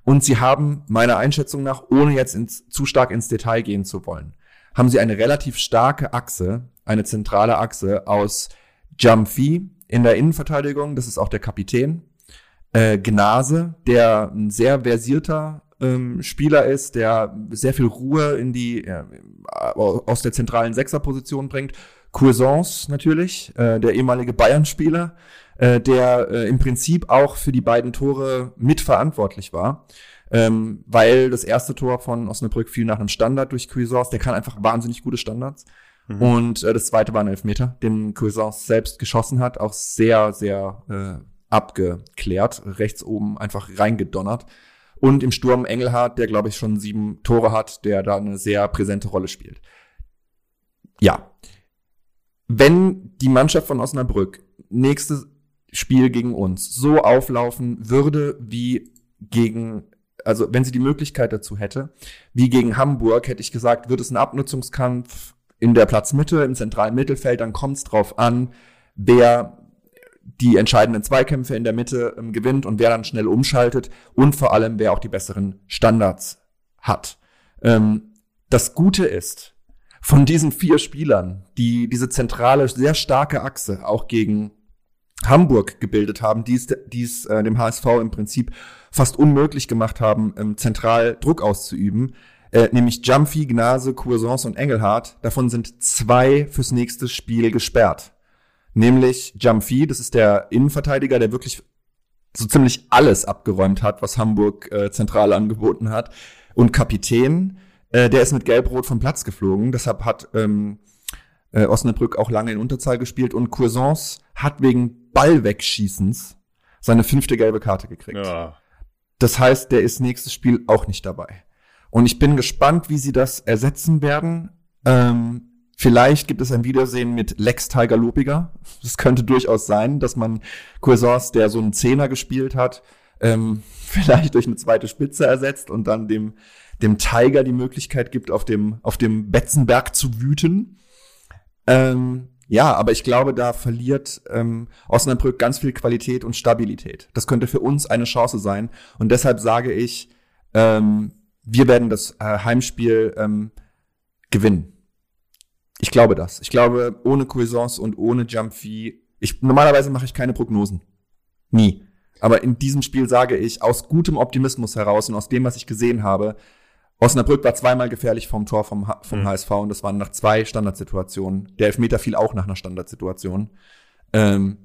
Und sie haben meiner Einschätzung nach, ohne jetzt ins, zu stark ins Detail gehen zu wollen, haben sie eine relativ starke Achse, eine zentrale Achse aus Jamfi in der Innenverteidigung, das ist auch der Kapitän, äh, Gnase, der ein sehr versierter ähm, Spieler ist, der sehr viel Ruhe in die äh, aus der zentralen Sechserposition bringt, Cuisance natürlich, äh, der ehemalige Bayern-Spieler, äh, der äh, im Prinzip auch für die beiden Tore mitverantwortlich war. Ähm, weil das erste Tor von Osnabrück fiel nach einem Standard durch Cuisance. Der kann einfach wahnsinnig gute Standards. Mhm. Und äh, das zweite war ein Elfmeter, den Cuisance selbst geschossen hat. Auch sehr, sehr äh, abgeklärt. Rechts oben einfach reingedonnert. Und im Sturm Engelhardt, der glaube ich schon sieben Tore hat, der da eine sehr präsente Rolle spielt. Ja. Wenn die Mannschaft von Osnabrück nächstes Spiel gegen uns so auflaufen würde wie gegen, also wenn sie die Möglichkeit dazu hätte, wie gegen Hamburg, hätte ich gesagt, wird es ein Abnutzungskampf in der Platzmitte, im zentralen Mittelfeld, dann kommt es drauf an, wer die entscheidenden Zweikämpfe in der Mitte ähm, gewinnt und wer dann schnell umschaltet und vor allem wer auch die besseren Standards hat. Ähm, das Gute ist, von diesen vier Spielern, die diese zentrale, sehr starke Achse auch gegen Hamburg gebildet haben, die es, die es äh, dem HSV im Prinzip fast unmöglich gemacht haben, ähm, zentral Druck auszuüben, äh, nämlich Jumpy, Gnase, Cuisance und Engelhardt. Davon sind zwei fürs nächste Spiel gesperrt. Nämlich Jumpy, das ist der Innenverteidiger, der wirklich so ziemlich alles abgeräumt hat, was Hamburg äh, zentral angeboten hat. Und Kapitän, äh, der ist mit Gelb-Rot vom Platz geflogen. Deshalb hat ähm, äh, Osnabrück auch lange in Unterzahl gespielt. Und Cuisance hat wegen Ballwegschießens seine fünfte gelbe Karte gekriegt. Ja. Das heißt, der ist nächstes Spiel auch nicht dabei. Und ich bin gespannt, wie sie das ersetzen werden. Ähm, vielleicht gibt es ein Wiedersehen mit Lex Tiger Lopiger. Das könnte durchaus sein, dass man Cuisance, der so einen Zehner gespielt hat, ähm, vielleicht durch eine zweite Spitze ersetzt und dann dem, dem Tiger die Möglichkeit gibt, auf dem, auf dem Betzenberg zu wüten. Ähm, ja, aber ich glaube, da verliert ähm, Osnabrück ganz viel Qualität und Stabilität. Das könnte für uns eine Chance sein. Und deshalb sage ich, ähm, wir werden das äh, Heimspiel ähm, gewinnen. Ich glaube das. Ich glaube, ohne Cuisance und ohne Jumpy, ich, normalerweise mache ich keine Prognosen. Nie. Aber in diesem Spiel sage ich aus gutem Optimismus heraus und aus dem, was ich gesehen habe, Osnabrück war zweimal gefährlich vom Tor vom, vom mhm. HSV und das waren nach zwei Standardsituationen. Der Elfmeter fiel auch nach einer Standardsituation. Ähm,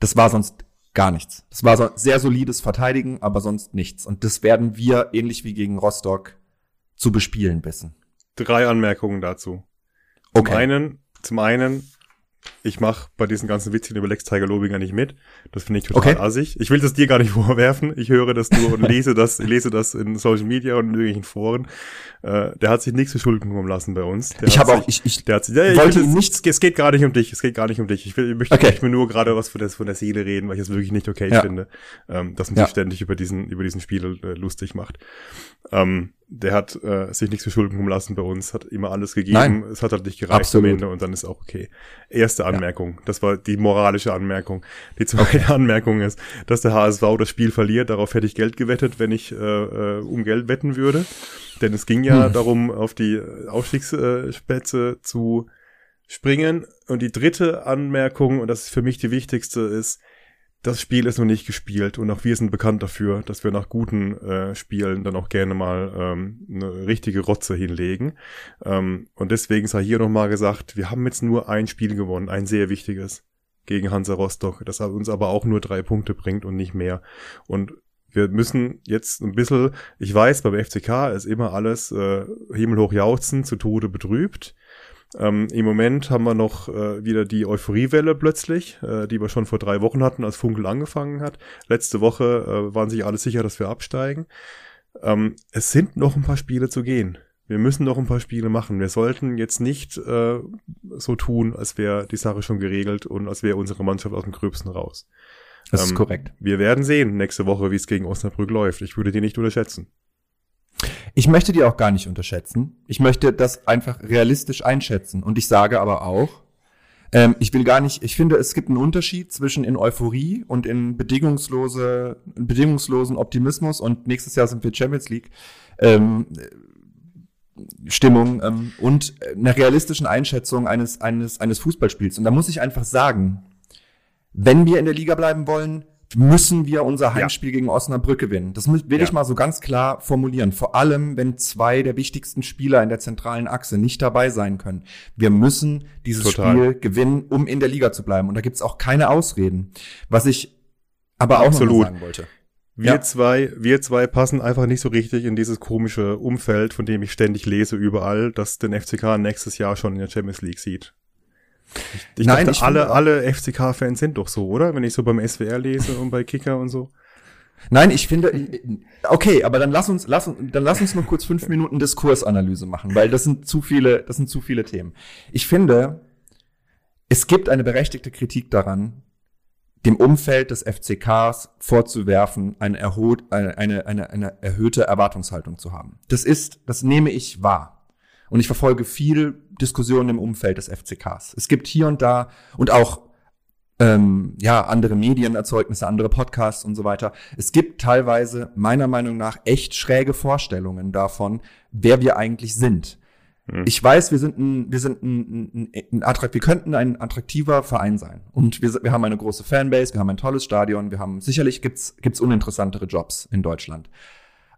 das war sonst gar nichts. Das war so sehr solides Verteidigen, aber sonst nichts. Und das werden wir, ähnlich wie gegen Rostock, zu bespielen wissen. Drei Anmerkungen dazu. Okay. Zum einen, zum einen ich mache bei diesen ganzen Witzchen über Lex Tiger Lobinger nicht mit. Das finde ich total okay. assig. Ich will das dir gar nicht vorwerfen. Ich höre das nur und lese das, lese das in Social Media und in irgendwelchen Foren. Äh, der hat sich nichts zu Schulden kommen lassen bei uns. Der ich habe auch, ich, ich, der hat sich, ja, ich wollte will, nicht. Es geht gar nicht um dich. Es geht gar nicht um dich. Ich, will, ich möchte, okay. ich mir nur gerade was von der, von der Seele reden, weil ich es wirklich nicht okay ja. finde, ähm, dass man ja. sich ständig über diesen, über diesen Spiel äh, lustig macht. Ähm, der hat äh, sich nichts kommen lassen bei uns, hat immer alles gegeben. Nein, es hat halt nicht gereicht Absolut. am Ende und dann ist auch okay. Erste Anmerkung, ja. das war die moralische Anmerkung. Die zweite okay. Anmerkung ist, dass der HSV das Spiel verliert. Darauf hätte ich Geld gewettet, wenn ich äh, äh, um Geld wetten würde. Denn es ging ja hm. darum, auf die Aufstiegsspätze zu springen. Und die dritte Anmerkung, und das ist für mich die wichtigste, ist, das Spiel ist noch nicht gespielt und auch wir sind bekannt dafür, dass wir nach guten äh, Spielen dann auch gerne mal ähm, eine richtige Rotze hinlegen. Ähm, und deswegen sei hier nochmal gesagt, wir haben jetzt nur ein Spiel gewonnen, ein sehr wichtiges gegen Hansa Rostock, das uns aber auch nur drei Punkte bringt und nicht mehr. Und wir müssen jetzt ein bisschen, ich weiß, beim FCK ist immer alles äh, himmelhoch jauchzen, zu Tode betrübt. Ähm, Im Moment haben wir noch äh, wieder die Euphoriewelle plötzlich, äh, die wir schon vor drei Wochen hatten, als Funkel angefangen hat. Letzte Woche äh, waren sich alle sicher, dass wir absteigen. Ähm, es sind noch ein paar Spiele zu gehen. Wir müssen noch ein paar Spiele machen. Wir sollten jetzt nicht äh, so tun, als wäre die Sache schon geregelt und als wäre unsere Mannschaft aus dem Gröbsten raus. Das ähm, ist korrekt. Wir werden sehen nächste Woche, wie es gegen Osnabrück läuft. Ich würde die nicht unterschätzen. Ich möchte die auch gar nicht unterschätzen. Ich möchte das einfach realistisch einschätzen. Und ich sage aber auch, ähm, ich will gar nicht, ich finde, es gibt einen Unterschied zwischen in Euphorie und in bedingungslose, bedingungslosen Optimismus und nächstes Jahr sind wir Champions League. Ähm, Stimmung ähm, und einer realistischen Einschätzung eines, eines, eines Fußballspiels. Und da muss ich einfach sagen, wenn wir in der Liga bleiben wollen, müssen wir unser Heimspiel ja. gegen Osnabrück gewinnen. Das will ja. ich mal so ganz klar formulieren. Vor allem, wenn zwei der wichtigsten Spieler in der zentralen Achse nicht dabei sein können. Wir müssen dieses Total. Spiel gewinnen, um in der Liga zu bleiben. Und da gibt's auch keine Ausreden. Was ich aber auch Absolut. noch sagen wollte. Wir ja. zwei, wir zwei passen einfach nicht so richtig in dieses komische Umfeld, von dem ich ständig lese überall, dass den FCK nächstes Jahr schon in der Champions League sieht. Ich, Nein, dachte, ich alle, alle FCK-Fans sind doch so, oder? Wenn ich so beim SWR lese und bei Kicker und so. Nein, ich finde, okay, aber dann lass uns, lass uns, dann lass uns noch kurz fünf Minuten Diskursanalyse machen, weil das sind zu viele, das sind zu viele Themen. Ich finde, es gibt eine berechtigte Kritik daran, dem Umfeld des FCKs vorzuwerfen, eine, erhot, eine, eine, eine, eine erhöhte Erwartungshaltung zu haben. Das ist, das nehme ich wahr. Und ich verfolge viel Diskussionen im Umfeld des FCKs. Es gibt hier und da und auch ähm, ja andere Medienerzeugnisse, andere Podcasts und so weiter. Es gibt teilweise meiner Meinung nach echt schräge Vorstellungen davon, wer wir eigentlich sind. Hm. Ich weiß, wir sind ein, wir sind ein, ein, ein Attrakt, wir könnten ein attraktiver Verein sein. Und wir, wir haben eine große Fanbase, wir haben ein tolles Stadion, wir haben, sicherlich gibt's, gibt's uninteressantere Jobs in Deutschland.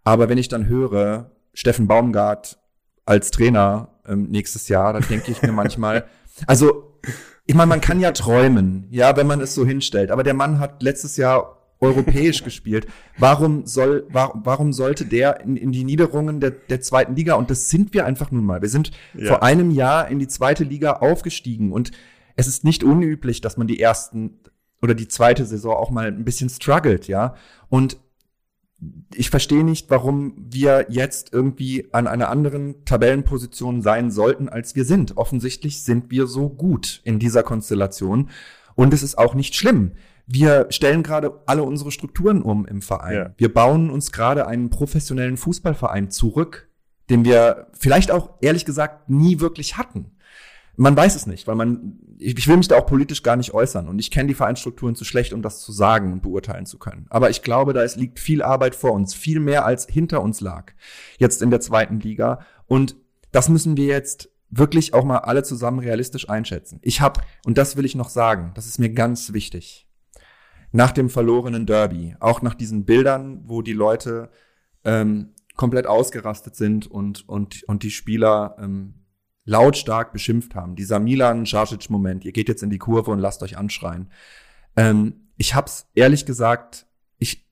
Aber wenn ich dann höre, Steffen Baumgart als Trainer ähm, nächstes Jahr, dann denke ich mir manchmal, also, ich meine, man kann ja träumen, ja, wenn man es so hinstellt. Aber der Mann hat letztes Jahr europäisch gespielt. Warum soll, warum, warum sollte der in, in die Niederungen der, der zweiten Liga? Und das sind wir einfach nun mal. Wir sind ja. vor einem Jahr in die zweite Liga aufgestiegen und es ist nicht unüblich, dass man die ersten oder die zweite Saison auch mal ein bisschen struggelt, ja. Und ich verstehe nicht, warum wir jetzt irgendwie an einer anderen Tabellenposition sein sollten, als wir sind. Offensichtlich sind wir so gut in dieser Konstellation. Und es ist auch nicht schlimm wir stellen gerade alle unsere Strukturen um im Verein. Ja. Wir bauen uns gerade einen professionellen Fußballverein zurück, den wir vielleicht auch ehrlich gesagt nie wirklich hatten. Man weiß es nicht, weil man, ich will mich da auch politisch gar nicht äußern und ich kenne die Vereinsstrukturen zu schlecht, um das zu sagen und beurteilen zu können. Aber ich glaube, da es liegt viel Arbeit vor uns, viel mehr als hinter uns lag, jetzt in der zweiten Liga. Und das müssen wir jetzt wirklich auch mal alle zusammen realistisch einschätzen. Ich habe, und das will ich noch sagen, das ist mir ganz wichtig, nach dem verlorenen Derby, auch nach diesen Bildern, wo die Leute ähm, komplett ausgerastet sind und, und, und die Spieler ähm, lautstark beschimpft haben. Dieser Milan Jarcic Moment, ihr geht jetzt in die Kurve und lasst euch anschreien. Ähm, ich hab's ehrlich gesagt, ich,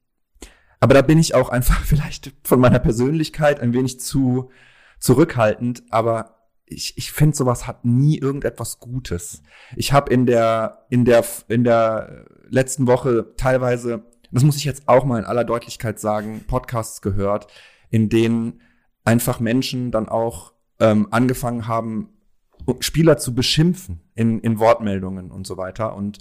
aber da bin ich auch einfach vielleicht von meiner Persönlichkeit ein wenig zu zurückhaltend, aber ich, ich finde, sowas hat nie irgendetwas Gutes. Ich habe in der, in der, in der letzten Woche teilweise, das muss ich jetzt auch mal in aller Deutlichkeit sagen, Podcasts gehört, in denen einfach Menschen dann auch ähm, angefangen haben, Spieler zu beschimpfen in, in Wortmeldungen und so weiter. Und,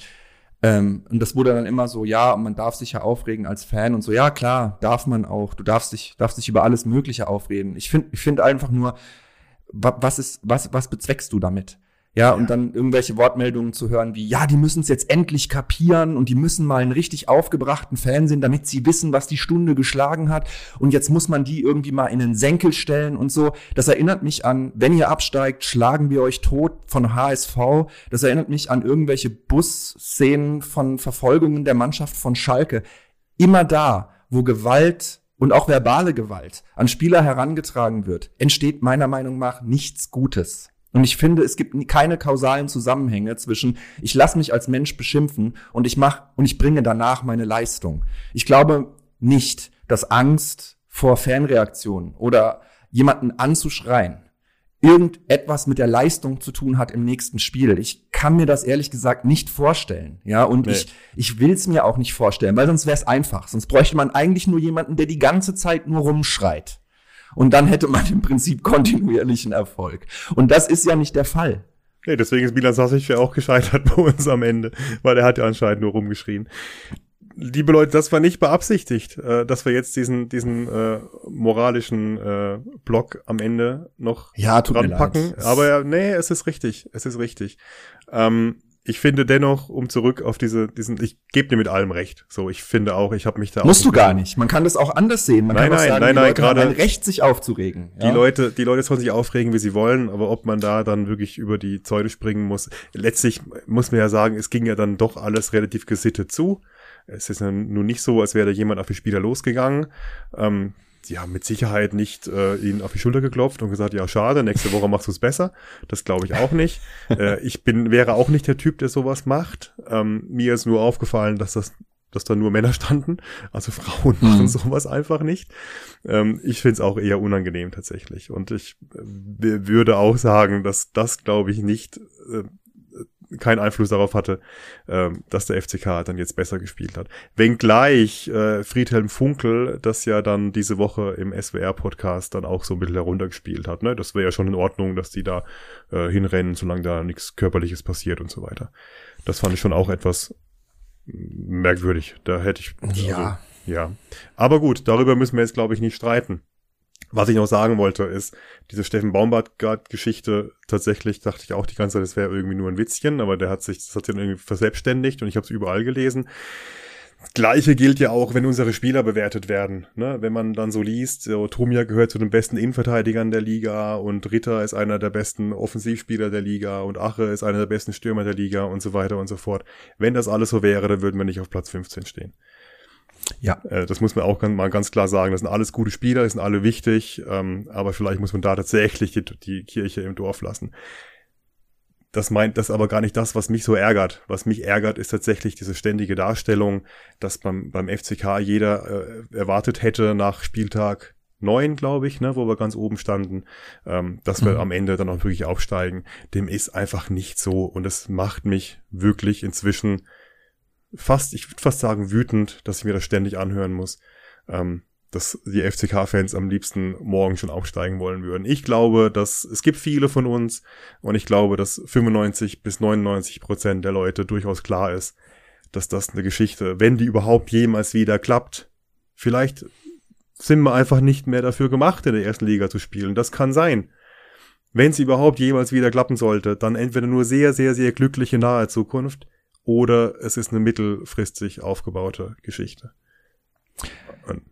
ähm, und das wurde dann immer so, ja, man darf sich ja aufregen als Fan und so, ja, klar, darf man auch. Du darfst dich, darfst dich über alles Mögliche aufreden. Ich finde ich finde einfach nur, was ist, was, was bezweckst du damit? Ja, und dann irgendwelche Wortmeldungen zu hören wie, ja, die müssen es jetzt endlich kapieren und die müssen mal einen richtig aufgebrachten Fernsehen, damit sie wissen, was die Stunde geschlagen hat. Und jetzt muss man die irgendwie mal in den Senkel stellen und so. Das erinnert mich an, wenn ihr absteigt, schlagen wir euch tot von HSV. Das erinnert mich an irgendwelche Busszenen von Verfolgungen der Mannschaft von Schalke. Immer da, wo Gewalt und auch verbale Gewalt an Spieler herangetragen wird, entsteht meiner Meinung nach nichts Gutes. Und ich finde, es gibt keine kausalen Zusammenhänge zwischen ich lasse mich als Mensch beschimpfen und ich mach und ich bringe danach meine Leistung. Ich glaube nicht, dass Angst vor Fanreaktionen oder jemanden anzuschreien irgendetwas mit der Leistung zu tun hat im nächsten Spiel. Ich kann mir das ehrlich gesagt nicht vorstellen. Ja, und nee. ich, ich will es mir auch nicht vorstellen, weil sonst wäre es einfach. Sonst bräuchte man eigentlich nur jemanden, der die ganze Zeit nur rumschreit. Und dann hätte man im Prinzip kontinuierlichen Erfolg. Und das ist ja nicht der Fall. Nee, deswegen ist Milan Sasic ja auch gescheitert bei uns am Ende, weil er hat ja anscheinend nur rumgeschrien liebe Leute, das war nicht beabsichtigt, äh, dass wir jetzt diesen diesen äh, moralischen äh, Block am Ende noch ja, tut dran packen. Aber ja, nee, es ist richtig, es ist richtig. Ähm, ich finde dennoch, um zurück auf diese, diesen, ich gebe dir mit allem recht. So, ich finde auch, ich habe mich da. Musst du gar nicht. Man kann das auch anders sehen. Man nein, kann nein, sagen, nein, nein, nein, gerade ein Recht, sich aufzuregen. Die ja? Leute, die Leute sollen sich aufregen, wie sie wollen, aber ob man da dann wirklich über die Zäune springen muss. Letztlich muss man ja sagen, es ging ja dann doch alles relativ gesittet zu. Es ist nun nicht so, als wäre da jemand auf die Spieler losgegangen. Ähm, ja, mit Sicherheit nicht äh, ihnen auf die Schulter geklopft und gesagt, ja, schade, nächste Woche machst du es besser. Das glaube ich auch nicht. äh, ich bin, wäre auch nicht der Typ, der sowas macht. Ähm, mir ist nur aufgefallen, dass das dass da nur Männer standen. Also Frauen machen mhm. sowas einfach nicht. Ähm, ich finde es auch eher unangenehm tatsächlich. Und ich äh, würde auch sagen, dass das, glaube ich, nicht äh, keinen Einfluss darauf hatte, ähm, dass der FCK dann jetzt besser gespielt hat. Wenngleich äh, Friedhelm Funkel das ja dann diese Woche im SWR-Podcast dann auch so ein bisschen heruntergespielt hat. Ne? Das wäre ja schon in Ordnung, dass die da äh, hinrennen, solange da nichts Körperliches passiert und so weiter. Das fand ich schon auch etwas merkwürdig. Da hätte ich. Ja. Also, ja. Aber gut, darüber müssen wir jetzt, glaube ich, nicht streiten. Was ich noch sagen wollte, ist, diese Steffen Baumbart-Geschichte, tatsächlich dachte ich auch die ganze Zeit, das wäre irgendwie nur ein Witzchen, aber der hat sich, das hat sich irgendwie verselbstständigt und ich habe es überall gelesen. Gleiche gilt ja auch, wenn unsere Spieler bewertet werden. Ne? Wenn man dann so liest, so, Tomia gehört zu den besten Innenverteidigern der Liga und Ritter ist einer der besten Offensivspieler der Liga und Ache ist einer der besten Stürmer der Liga und so weiter und so fort. Wenn das alles so wäre, dann würden wir nicht auf Platz 15 stehen. Ja. Äh, das muss man auch mal ganz klar sagen. Das sind alles gute Spieler, die sind alle wichtig, ähm, aber vielleicht muss man da tatsächlich die, die Kirche im Dorf lassen. Das meint das aber gar nicht das, was mich so ärgert. Was mich ärgert, ist tatsächlich diese ständige Darstellung, dass beim, beim FCK jeder äh, erwartet hätte nach Spieltag neun, glaube ich, ne, wo wir ganz oben standen, ähm, dass wir mhm. am Ende dann auch wirklich aufsteigen. Dem ist einfach nicht so und es macht mich wirklich inzwischen fast, ich würde fast sagen, wütend, dass ich mir das ständig anhören muss, ähm, dass die FCK-Fans am liebsten morgen schon aufsteigen wollen würden. Ich glaube, dass es gibt viele von uns und ich glaube, dass 95 bis 99 Prozent der Leute durchaus klar ist, dass das eine Geschichte, wenn die überhaupt jemals wieder klappt, vielleicht sind wir einfach nicht mehr dafür gemacht, in der ersten Liga zu spielen. Das kann sein. Wenn sie überhaupt jemals wieder klappen sollte, dann entweder nur sehr, sehr, sehr glückliche nahe Zukunft oder es ist eine mittelfristig aufgebaute Geschichte.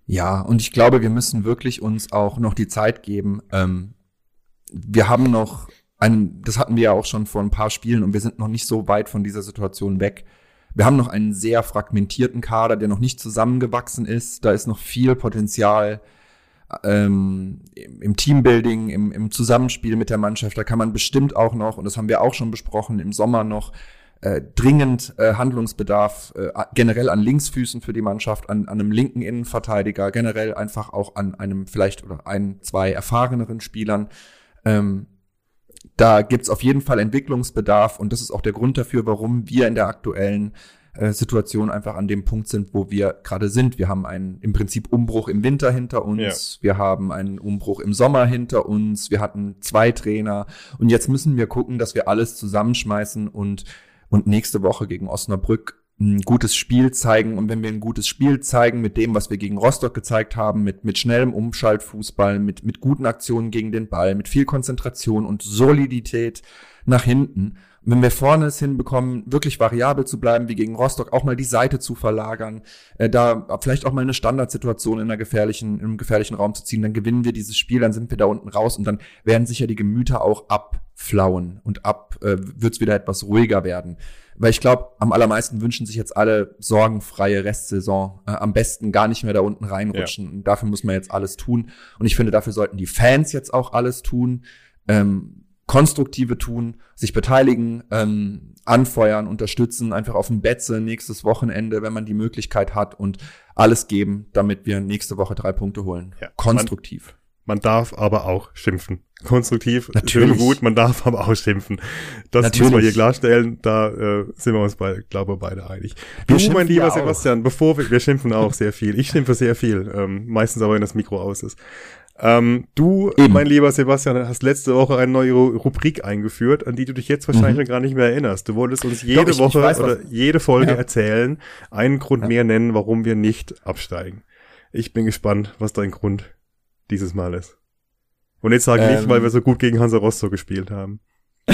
Ja, und ich glaube, wir müssen wirklich uns auch noch die Zeit geben. Ähm, wir haben noch ein, das hatten wir ja auch schon vor ein paar Spielen und wir sind noch nicht so weit von dieser Situation weg. Wir haben noch einen sehr fragmentierten Kader, der noch nicht zusammengewachsen ist. Da ist noch viel Potenzial ähm, im Teambuilding, im, im Zusammenspiel mit der Mannschaft. Da kann man bestimmt auch noch, und das haben wir auch schon besprochen, im Sommer noch äh, dringend äh, Handlungsbedarf äh, generell an Linksfüßen für die Mannschaft, an, an einem linken Innenverteidiger, generell einfach auch an einem vielleicht oder ein, zwei erfahreneren Spielern. Ähm, da gibt's auf jeden Fall Entwicklungsbedarf und das ist auch der Grund dafür, warum wir in der aktuellen äh, Situation einfach an dem Punkt sind, wo wir gerade sind. Wir haben einen im Prinzip Umbruch im Winter hinter uns, ja. wir haben einen Umbruch im Sommer hinter uns, wir hatten zwei Trainer und jetzt müssen wir gucken, dass wir alles zusammenschmeißen und und nächste Woche gegen Osnabrück ein gutes Spiel zeigen. Und wenn wir ein gutes Spiel zeigen mit dem, was wir gegen Rostock gezeigt haben, mit, mit schnellem Umschaltfußball, mit, mit guten Aktionen gegen den Ball, mit viel Konzentration und Solidität nach hinten, wenn wir vorne es hinbekommen, wirklich variabel zu bleiben, wie gegen Rostock, auch mal die Seite zu verlagern, äh, da vielleicht auch mal eine Standardsituation in einer gefährlichen, in einem gefährlichen Raum zu ziehen, dann gewinnen wir dieses Spiel, dann sind wir da unten raus und dann werden sicher die Gemüter auch abflauen und ab äh, wird es wieder etwas ruhiger werden. Weil ich glaube, am allermeisten wünschen sich jetzt alle sorgenfreie Restsaison. Äh, am besten gar nicht mehr da unten reinrutschen. Ja. Und dafür muss man jetzt alles tun. Und ich finde, dafür sollten die Fans jetzt auch alles tun. Ähm, konstruktive tun, sich beteiligen, ähm, anfeuern, unterstützen, einfach auf dem Betze nächstes Wochenende, wenn man die Möglichkeit hat und alles geben, damit wir nächste Woche drei Punkte holen. Ja, Konstruktiv. Man, man, darf aber auch schimpfen. Konstruktiv, Natürlich. schön gut, man darf aber auch schimpfen. Das Natürlich. müssen wir hier klarstellen, da äh, sind wir uns bei, glaube beide einig. Wir du, mein lieber Sebastian, bevor wir, wir schimpfen auch sehr viel. Ich schimpfe sehr viel, ähm, meistens aber, wenn das Mikro aus ist. Ähm, du, Eben. mein lieber Sebastian, hast letzte Woche eine neue Rubrik eingeführt, an die du dich jetzt wahrscheinlich mhm. gar nicht mehr erinnerst. Du wolltest uns jede Doch, ich, Woche ich weiß, oder jede Folge ja. erzählen, einen Grund ja. mehr nennen, warum wir nicht absteigen. Ich bin gespannt, was dein Grund dieses Mal ist. Und jetzt sag ähm, nicht, weil wir so gut gegen Hansa Rostock gespielt haben.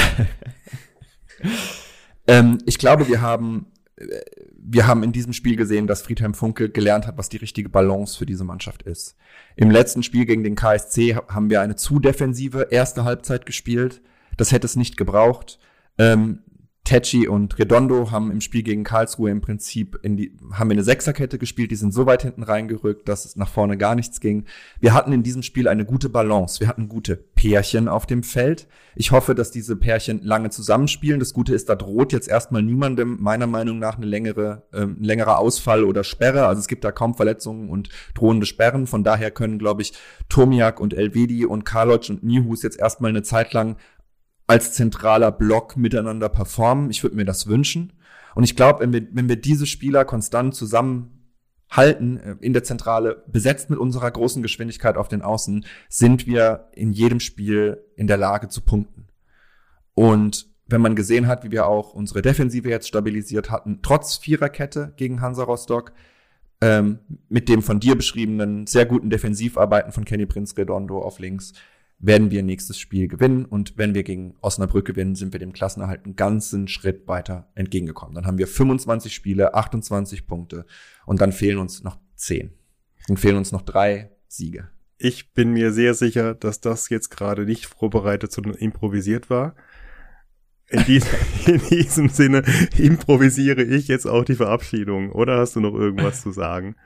ähm, ich glaube, wir haben wir haben in diesem Spiel gesehen, dass Friedhelm Funkel gelernt hat, was die richtige Balance für diese Mannschaft ist. Im letzten Spiel gegen den KSC haben wir eine zu defensive erste Halbzeit gespielt. Das hätte es nicht gebraucht. Ähm, Tecci und Redondo haben im Spiel gegen Karlsruhe im Prinzip in die, haben wir eine Sechserkette gespielt, die sind so weit hinten reingerückt, dass es nach vorne gar nichts ging. Wir hatten in diesem Spiel eine gute Balance. Wir hatten gute Pärchen auf dem Feld. Ich hoffe, dass diese Pärchen lange zusammenspielen. Das Gute ist, da droht jetzt erstmal niemandem meiner Meinung nach eine längere, äh, ein längerer Ausfall oder Sperre. Also es gibt da kaum Verletzungen und drohende Sperren. Von daher können, glaube ich, Tomiak und Elvedi und Karloc und Nihus jetzt erstmal eine Zeit lang als zentraler Block miteinander performen. Ich würde mir das wünschen. Und ich glaube, wenn wir, wenn wir diese Spieler konstant zusammenhalten äh, in der Zentrale, besetzt mit unserer großen Geschwindigkeit auf den Außen, sind wir in jedem Spiel in der Lage zu punkten. Und wenn man gesehen hat, wie wir auch unsere Defensive jetzt stabilisiert hatten, trotz Viererkette gegen Hansa Rostock, ähm, mit dem von dir beschriebenen sehr guten Defensivarbeiten von Kenny Prince Redondo auf links, werden wir nächstes Spiel gewinnen. Und wenn wir gegen Osnabrück gewinnen, sind wir dem Klassenerhalt einen ganzen Schritt weiter entgegengekommen. Dann haben wir 25 Spiele, 28 Punkte und dann fehlen uns noch 10. Dann fehlen uns noch drei Siege. Ich bin mir sehr sicher, dass das jetzt gerade nicht vorbereitet, sondern improvisiert war. In diesem, in diesem Sinne improvisiere ich jetzt auch die Verabschiedung. Oder hast du noch irgendwas zu sagen?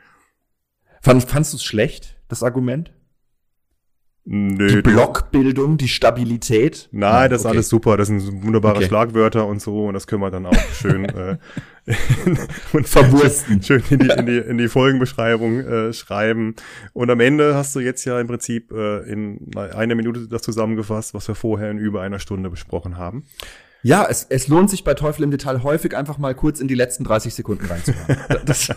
Fand, fandst du es schlecht, das Argument? Nö, die Blockbildung, die Stabilität. Nein, das ist okay. alles super. Das sind wunderbare okay. Schlagwörter und so. Und das können wir dann auch schön äh, und verwursten. Schön in die, in die, in die Folgenbeschreibung äh, schreiben. Und am Ende hast du jetzt ja im Prinzip äh, in einer Minute das zusammengefasst, was wir vorher in über einer Stunde besprochen haben. Ja, es, es lohnt sich bei Teufel im Detail häufig einfach mal kurz in die letzten 30 Sekunden reinzuhören. Das,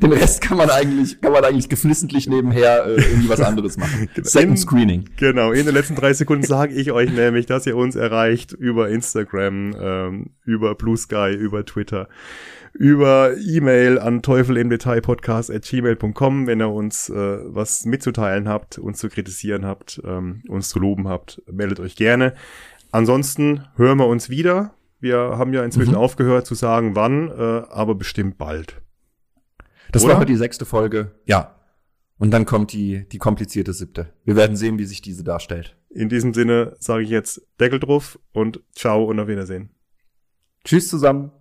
den Rest kann man eigentlich, kann man eigentlich geflissentlich nebenher äh, irgendwie was anderes machen. Genau. Second Screening. Genau, in den letzten 30 Sekunden sage ich euch nämlich, dass ihr uns erreicht über Instagram, ähm, über Blue Sky, über Twitter über E-Mail an Teufel im Detail Podcast at gmail.com, wenn ihr uns äh, was mitzuteilen habt, uns zu kritisieren habt, ähm, uns zu loben habt, meldet euch gerne. Ansonsten hören wir uns wieder. Wir haben ja inzwischen mhm. aufgehört zu sagen, wann, äh, aber bestimmt bald. Das Oder? war die sechste Folge. Ja. Und dann kommt die, die komplizierte siebte. Wir werden sehen, wie sich diese darstellt. In diesem Sinne sage ich jetzt Deckel drauf und ciao und auf Wiedersehen. Tschüss zusammen.